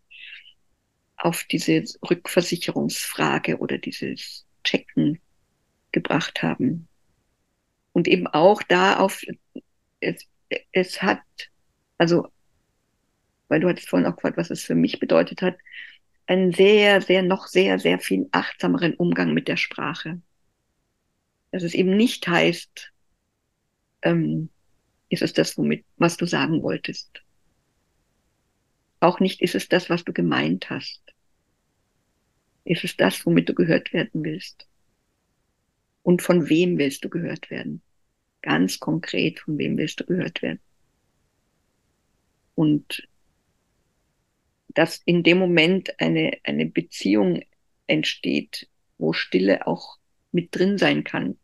auf diese Rückversicherungsfrage oder dieses Checken gebracht haben. Und eben auch da auf, es, es hat, also, weil du hattest vorhin auch gefragt, was es für mich bedeutet hat, einen sehr, sehr, noch sehr, sehr viel achtsameren Umgang mit der Sprache. Dass es eben nicht heißt, ähm, ist es das, womit, was du sagen wolltest. Auch nicht ist es das, was du gemeint hast. Ist es das, womit du gehört werden willst? Und von wem willst du gehört werden? Ganz konkret, von wem willst du gehört werden? Und dass in dem Moment eine, eine Beziehung entsteht, wo Stille auch mit drin sein kann,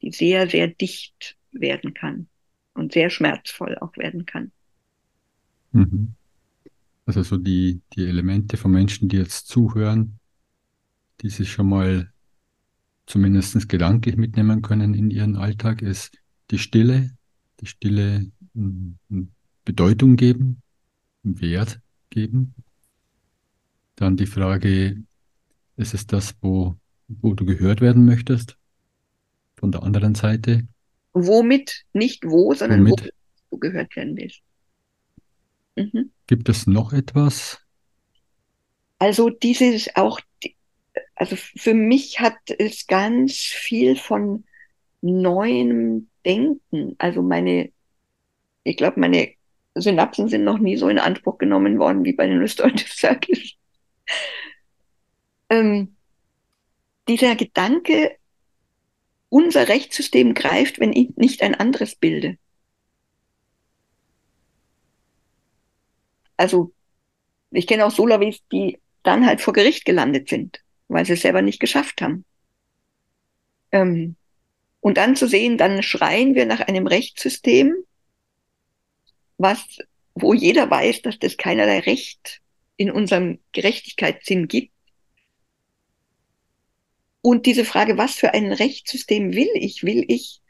die sehr, sehr dicht werden kann und sehr schmerzvoll auch werden kann.
Mhm. Also so die, die Elemente von Menschen, die jetzt zuhören, die sich schon mal zumindest gedanklich mitnehmen können in ihren Alltag, ist die Stille, die Stille Bedeutung geben, Wert geben. Dann die Frage, ist es das, wo, wo du gehört werden möchtest? Von der anderen Seite.
womit, nicht wo, sondern
Womit?
wo du gehört werden willst.
Mhm. Gibt es noch etwas?
Also dieses auch, also für mich hat es ganz viel von neuem Denken. Also meine, ich glaube, meine Synapsen sind noch nie so in Anspruch genommen worden wie bei den Restorative Circles. ähm, dieser Gedanke, unser Rechtssystem greift, wenn ich nicht ein anderes bilde. Also ich kenne auch Solawis, die dann halt vor Gericht gelandet sind, weil sie es selber nicht geschafft haben. Ähm, und dann zu sehen, dann schreien wir nach einem Rechtssystem, was, wo jeder weiß, dass das keinerlei Recht in unserem Gerechtigkeitssinn gibt. Und diese Frage, was für ein Rechtssystem will ich? Will ich,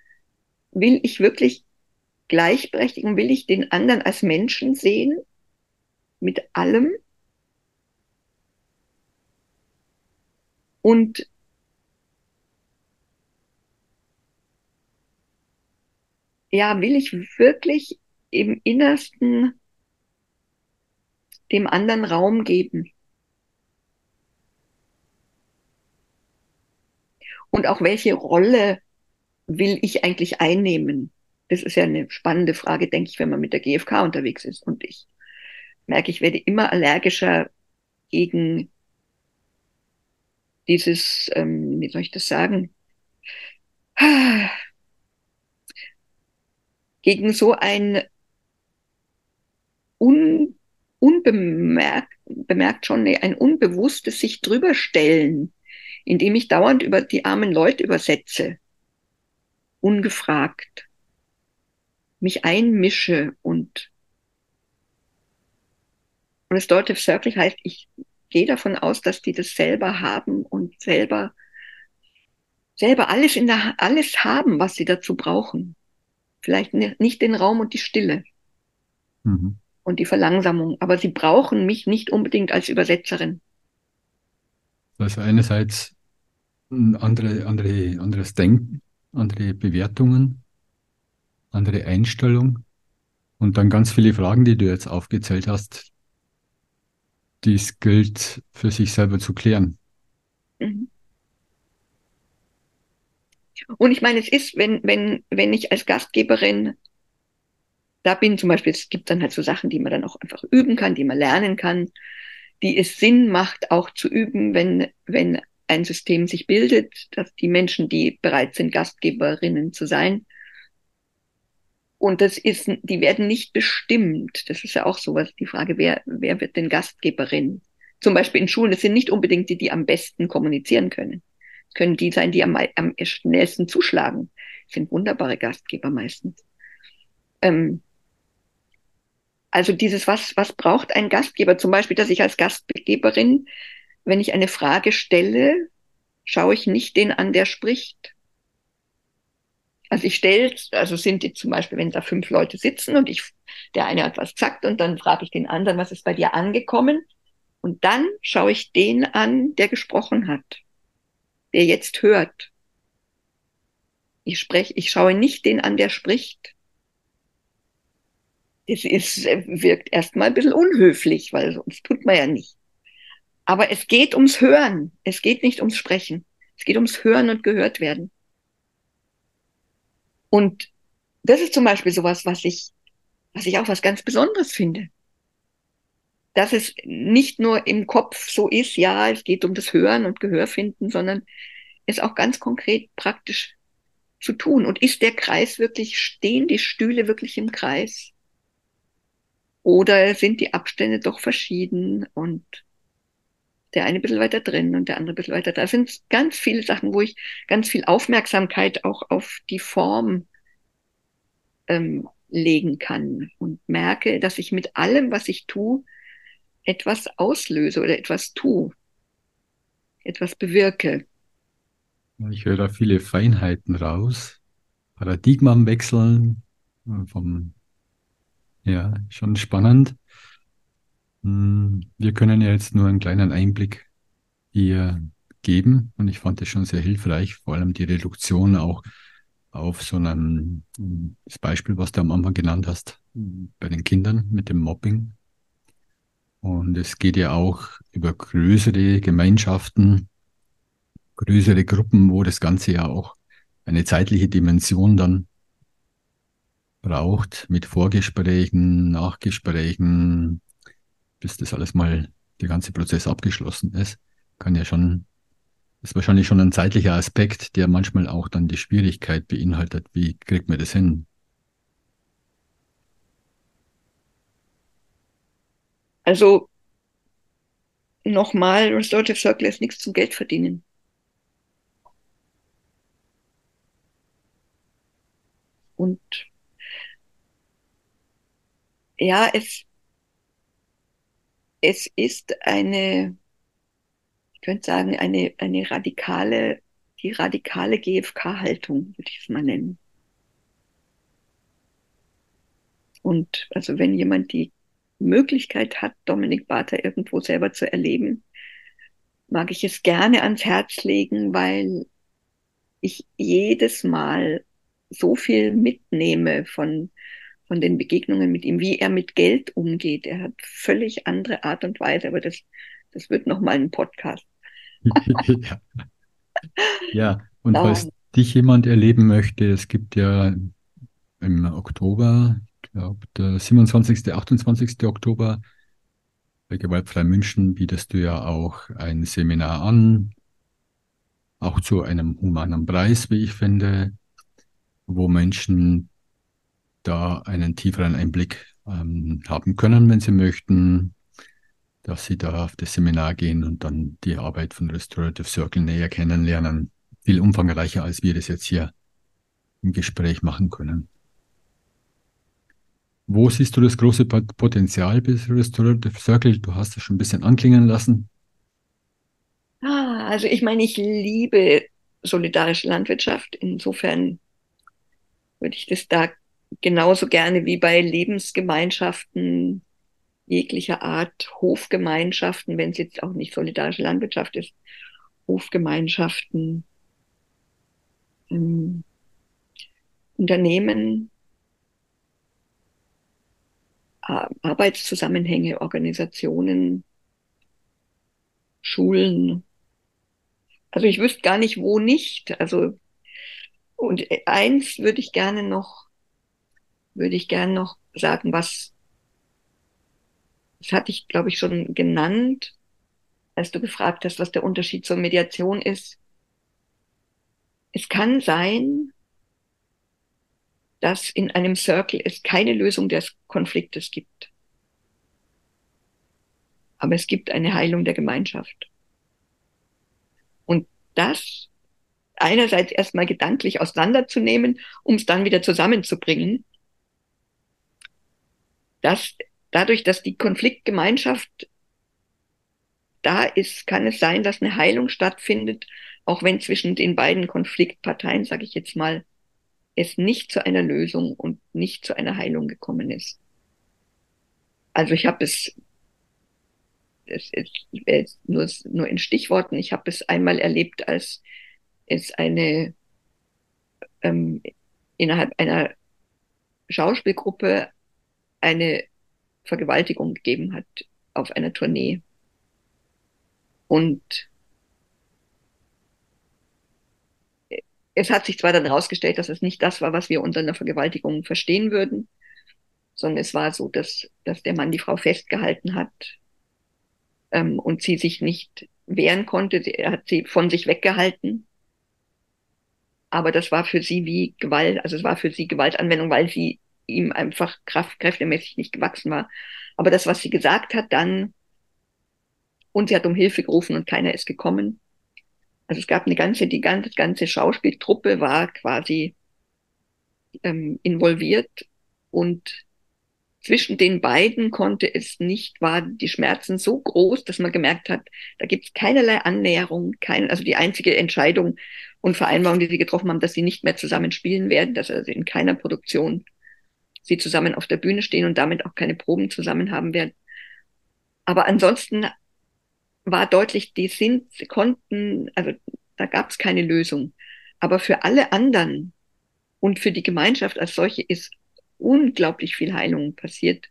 will ich wirklich Gleichberechtigung? Will ich den anderen als Menschen sehen? Mit allem? Und ja, will ich wirklich im Innersten dem anderen Raum geben? Und auch welche Rolle will ich eigentlich einnehmen? Das ist ja eine spannende Frage, denke ich, wenn man mit der GfK unterwegs ist. Und ich merke, ich werde immer allergischer gegen dieses, ähm, wie soll ich das sagen, gegen so ein un, unbemerkt, bemerkt schon, nee, ein unbewusstes sich drüberstellen indem ich dauernd über die armen Leute übersetze, ungefragt, mich einmische und Restorative Circle heißt, ich gehe davon aus, dass die das selber haben und selber selber alles in der alles haben, was sie dazu brauchen. Vielleicht nicht den Raum und die Stille mhm. und die Verlangsamung, aber sie brauchen mich nicht unbedingt als Übersetzerin.
Also einerseits andere, andere, anderes Denken, andere Bewertungen, andere Einstellung und dann ganz viele Fragen, die du jetzt aufgezählt hast, die es gilt für sich selber zu klären. Mhm.
Und ich meine, es ist, wenn, wenn, wenn ich als Gastgeberin da bin, zum Beispiel, es gibt dann halt so Sachen, die man dann auch einfach üben kann, die man lernen kann, die es Sinn macht, auch zu üben, wenn, wenn ein System sich bildet, dass die Menschen, die bereit sind, Gastgeberinnen zu sein, und das ist, die werden nicht bestimmt. Das ist ja auch sowas, die Frage, wer, wer wird denn Gastgeberin? Zum Beispiel in Schulen, das sind nicht unbedingt die, die am besten kommunizieren können. Es können die sein, die am, am schnellsten zuschlagen. Das sind wunderbare Gastgeber meistens. Ähm, also dieses, was, was braucht ein Gastgeber? Zum Beispiel, dass ich als Gastgeberin wenn ich eine Frage stelle, schaue ich nicht den an, der spricht. Also ich stelle, also sind die zum Beispiel, wenn da fünf Leute sitzen und ich, der eine hat was gesagt und dann frage ich den anderen, was ist bei dir angekommen? Und dann schaue ich den an, der gesprochen hat, der jetzt hört. Ich spreche, ich schaue nicht den an, der spricht. Das ist, wirkt erstmal ein bisschen unhöflich, weil sonst tut man ja nicht. Aber es geht ums Hören. Es geht nicht ums Sprechen. Es geht ums Hören und gehört werden. Und das ist zum Beispiel sowas, was ich, was ich auch was ganz Besonderes finde. Dass es nicht nur im Kopf so ist, ja, es geht um das Hören und Gehör finden, sondern es auch ganz konkret praktisch zu tun. Und ist der Kreis wirklich, stehen die Stühle wirklich im Kreis? Oder sind die Abstände doch verschieden und der eine ein bisschen weiter drin und der andere ein bisschen weiter da. Sind ganz viele Sachen, wo ich ganz viel Aufmerksamkeit auch auf die Form ähm, legen kann und merke, dass ich mit allem, was ich tue, etwas auslöse oder etwas tue, etwas bewirke.
Ich höre da viele Feinheiten raus, Paradigmen wechseln, äh, vom, ja, schon spannend. Hm, wir können ja jetzt nur einen kleinen Einblick hier geben und ich fand es schon sehr hilfreich, vor allem die Reduktion auch auf so einem, das Beispiel, was du am Anfang genannt hast, bei den Kindern mit dem Mobbing. Und es geht ja auch über größere Gemeinschaften, größere Gruppen, wo das Ganze ja auch eine zeitliche Dimension dann braucht, mit Vorgesprächen, Nachgesprächen, bis das alles mal, der ganze Prozess abgeschlossen ist, kann ja schon, ist wahrscheinlich schon ein zeitlicher Aspekt, der manchmal auch dann die Schwierigkeit beinhaltet, wie kriegt man das hin?
Also nochmal, Restorative Circle ist nichts zum Geld verdienen. Und ja, es, es ist eine, ich könnte sagen, eine, eine radikale, die radikale GfK-Haltung, würde ich es mal nennen. Und also wenn jemand die Möglichkeit hat, Dominik Barter irgendwo selber zu erleben, mag ich es gerne ans Herz legen, weil ich jedes Mal so viel mitnehme von, von den Begegnungen mit ihm, wie er mit Geld umgeht. Er hat völlig andere Art und Weise, aber das, das wird nochmal ein Podcast.
ja. ja, und falls dich jemand erleben möchte, es gibt ja im Oktober, ich glaube, der 27., 28. Oktober bei Gewaltfrei München bietest du ja auch ein Seminar an, auch zu einem humanen Preis, wie ich finde wo Menschen da einen tieferen Einblick ähm, haben können, wenn sie möchten, dass sie da auf das Seminar gehen und dann die Arbeit von Restorative Circle näher kennenlernen. Viel umfangreicher, als wir das jetzt hier im Gespräch machen können. Wo siehst du das große Potenzial bis Restorative Circle? Du hast es schon ein bisschen anklingen lassen.
Ah, also ich meine, ich liebe solidarische Landwirtschaft. Insofern würde ich das da genauso gerne wie bei Lebensgemeinschaften jeglicher Art, Hofgemeinschaften, wenn es jetzt auch nicht solidarische Landwirtschaft ist, Hofgemeinschaften, ähm, Unternehmen, Arbeitszusammenhänge, Organisationen, Schulen. Also ich wüsste gar nicht, wo nicht. Also und eins würde ich gerne noch, würde ich gerne noch sagen, was, das hatte ich, glaube ich, schon genannt, als du gefragt hast, was der Unterschied zur Mediation ist. Es kann sein, dass in einem Circle es keine Lösung des Konfliktes gibt. Aber es gibt eine Heilung der Gemeinschaft. Und das einerseits erstmal gedanklich auseinanderzunehmen, um es dann wieder zusammenzubringen. Dass dadurch, dass die Konfliktgemeinschaft da ist, kann es sein, dass eine Heilung stattfindet, auch wenn zwischen den beiden Konfliktparteien, sage ich jetzt mal, es nicht zu einer Lösung und nicht zu einer Heilung gekommen ist. Also ich habe es, es ist nur, nur in Stichworten, ich habe es einmal erlebt, als es eine ähm, innerhalb einer Schauspielgruppe eine Vergewaltigung gegeben hat auf einer Tournee. Und es hat sich zwar dann herausgestellt, dass es nicht das war, was wir unter einer Vergewaltigung verstehen würden, sondern es war so, dass, dass der Mann die Frau festgehalten hat ähm, und sie sich nicht wehren konnte. Er hat sie von sich weggehalten aber das war für sie wie Gewalt, also es war für sie Gewaltanwendung, weil sie ihm einfach kraft, kräftemäßig nicht gewachsen war. Aber das, was sie gesagt hat, dann, und sie hat um Hilfe gerufen und keiner ist gekommen. Also es gab eine ganze, die ganze, ganze Schauspieltruppe war quasi ähm, involviert und zwischen den beiden konnte es nicht, war die Schmerzen so groß, dass man gemerkt hat, da gibt es keinerlei Annäherung, kein, also die einzige Entscheidung und Vereinbarung, die sie getroffen haben, dass sie nicht mehr zusammen spielen werden, dass also in keiner Produktion sie zusammen auf der Bühne stehen und damit auch keine Proben zusammen haben werden. Aber ansonsten war deutlich, die sind, sie konnten, also da gab es keine Lösung. Aber für alle anderen Und für die Gemeinschaft als solche ist unglaublich viel Heilung passiert,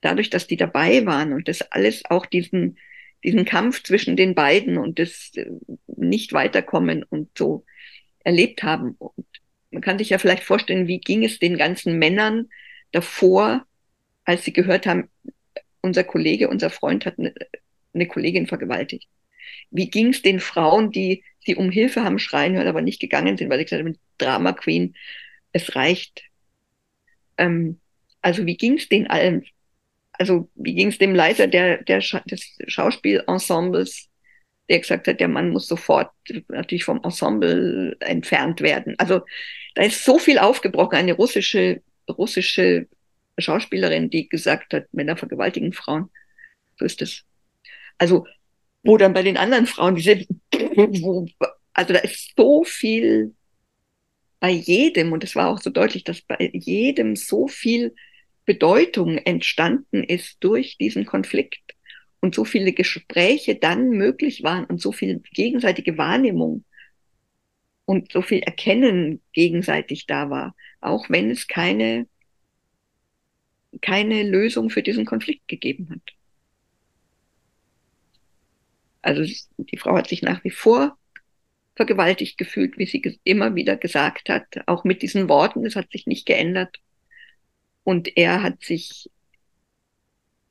dadurch, dass die dabei waren und das alles auch diesen, diesen Kampf zwischen den beiden und das äh, nicht weiterkommen und so erlebt haben. Und man kann sich ja vielleicht vorstellen, wie ging es den ganzen Männern davor, als sie gehört haben, unser Kollege, unser Freund hat eine, eine Kollegin vergewaltigt. Wie ging es den Frauen, die sie um Hilfe haben schreien hören, aber nicht gegangen sind, weil sie gesagt haben, Drama Queen, es reicht. Ähm, also wie ging es den allen? Also wie ging es dem Leiter der, der Scha des Schauspielensembles, der gesagt hat, der Mann muss sofort natürlich vom Ensemble entfernt werden. Also da ist so viel aufgebrochen. Eine russische, russische Schauspielerin, die gesagt hat, Männer vergewaltigen Frauen. So ist es. Also, wo dann bei den anderen Frauen diese, wo, also da ist so viel bei jedem, und es war auch so deutlich, dass bei jedem so viel Bedeutung entstanden ist durch diesen Konflikt und so viele Gespräche dann möglich waren und so viel gegenseitige Wahrnehmung und so viel Erkennen gegenseitig da war, auch wenn es keine, keine Lösung für diesen Konflikt gegeben hat. Also die Frau hat sich nach wie vor vergewaltigt gefühlt, wie sie immer wieder gesagt hat, auch mit diesen Worten, es hat sich nicht geändert. Und er hat sich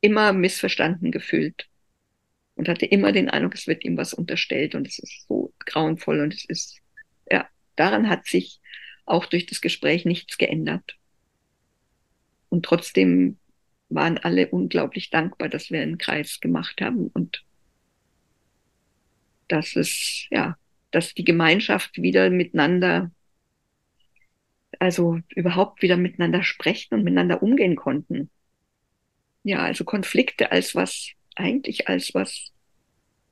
immer missverstanden gefühlt und hatte immer den Eindruck, es wird ihm was unterstellt und es ist so grauenvoll und es ist, ja, daran hat sich auch durch das Gespräch nichts geändert. Und trotzdem waren alle unglaublich dankbar, dass wir einen Kreis gemacht haben und dass es, ja, dass die Gemeinschaft wieder miteinander, also überhaupt wieder miteinander sprechen und miteinander umgehen konnten. Ja, also Konflikte als was, eigentlich als was,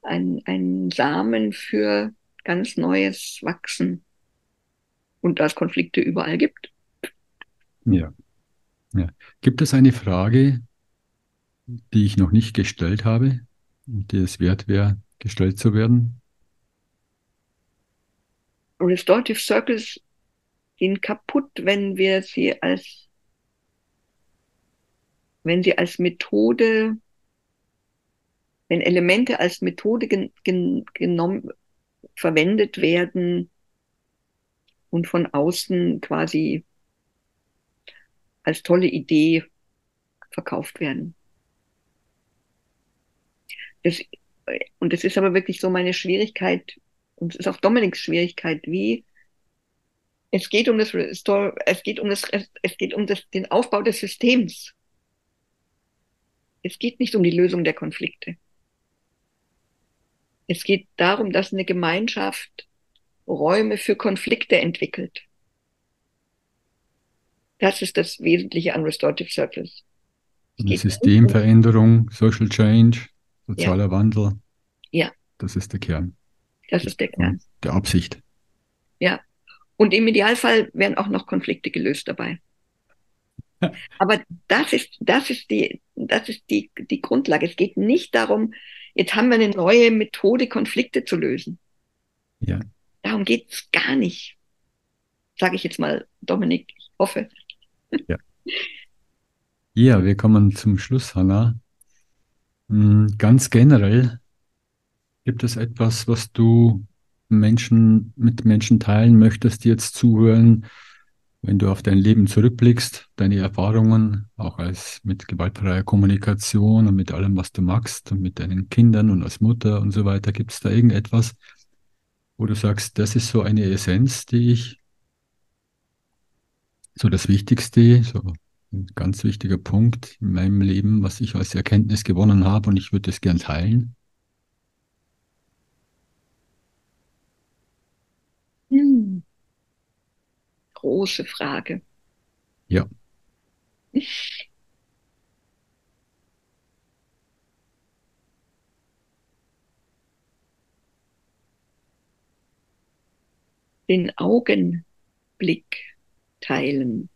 ein, ein Samen für ganz neues Wachsen. Und da es Konflikte überall gibt.
Ja. ja. Gibt es eine Frage, die ich noch nicht gestellt habe, die es wert wäre, gestellt zu werden?
Restorative Circles gehen kaputt, wenn wir sie als, wenn sie als Methode, wenn Elemente als Methode gen, gen, genommen, verwendet werden und von außen quasi als tolle Idee verkauft werden. Das, und das ist aber wirklich so meine Schwierigkeit und es ist auch Dominiks Schwierigkeit, wie es geht um das Restore, es geht um das, es geht um das, den Aufbau des Systems. Es geht nicht um die Lösung der Konflikte. Es geht darum, dass eine Gemeinschaft Räume für Konflikte entwickelt. Das ist das Wesentliche an Restorative Circles.
Systemveränderung, Social Change, sozialer
ja.
Wandel.
Ja.
Das ist der Kern.
Das ist der Kern.
Der Absicht.
Ja. Und im Idealfall werden auch noch Konflikte gelöst dabei. Aber das ist, das ist die, das ist die, die Grundlage. Es geht nicht darum, jetzt haben wir eine neue Methode, Konflikte zu lösen.
Ja.
Darum geht es gar nicht. Sage ich jetzt mal, Dominik, ich hoffe.
Ja. Ja, wir kommen zum Schluss, Hanna. Hm, ganz generell Gibt es etwas, was du Menschen, mit Menschen teilen möchtest, die jetzt zuhören, wenn du auf dein Leben zurückblickst, deine Erfahrungen, auch als mit gewaltfreier Kommunikation und mit allem, was du magst und mit deinen Kindern und als Mutter und so weiter, gibt es da irgendetwas, wo du sagst, das ist so eine Essenz, die ich, so das Wichtigste, so ein ganz wichtiger Punkt in meinem Leben, was ich als Erkenntnis gewonnen habe und ich würde es gern teilen?
Hm. Große Frage.
Ja.
Den Augenblick teilen.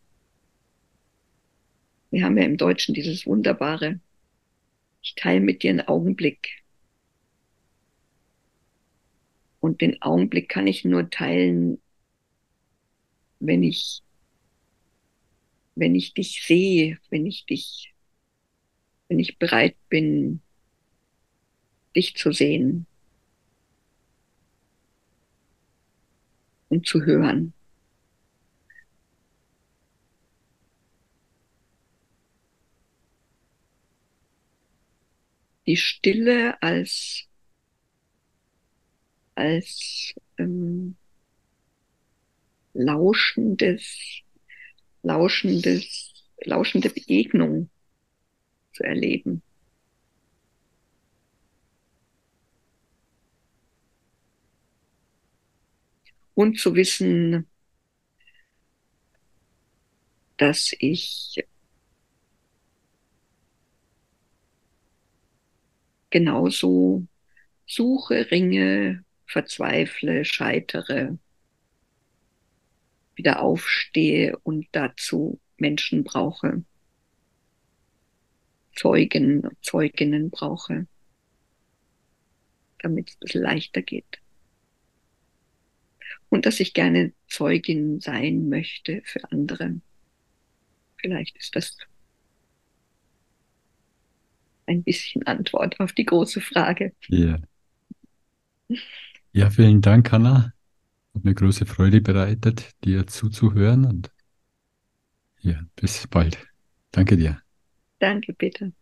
Wir haben ja im Deutschen dieses wunderbare, ich teile mit dir einen Augenblick. Und den Augenblick kann ich nur teilen, wenn ich wenn ich dich sehe, wenn ich dich, wenn ich bereit bin, dich zu sehen und zu hören. Die Stille als, als ähm, lauschendes, lauschendes, lauschende Begegnung zu erleben. Und zu wissen, dass ich genauso suche, ringe, verzweifle, scheitere, wieder aufstehe und dazu Menschen brauche, Zeugen, Zeuginnen brauche, damit es ein bisschen leichter geht. Und dass ich gerne Zeugin sein möchte für andere. Vielleicht ist das ein bisschen Antwort auf die große Frage.
Ja. Ja, vielen Dank, Hanna. Hat mir große Freude bereitet, dir zuzuhören und ja, bis bald. Danke dir.
Danke, bitte.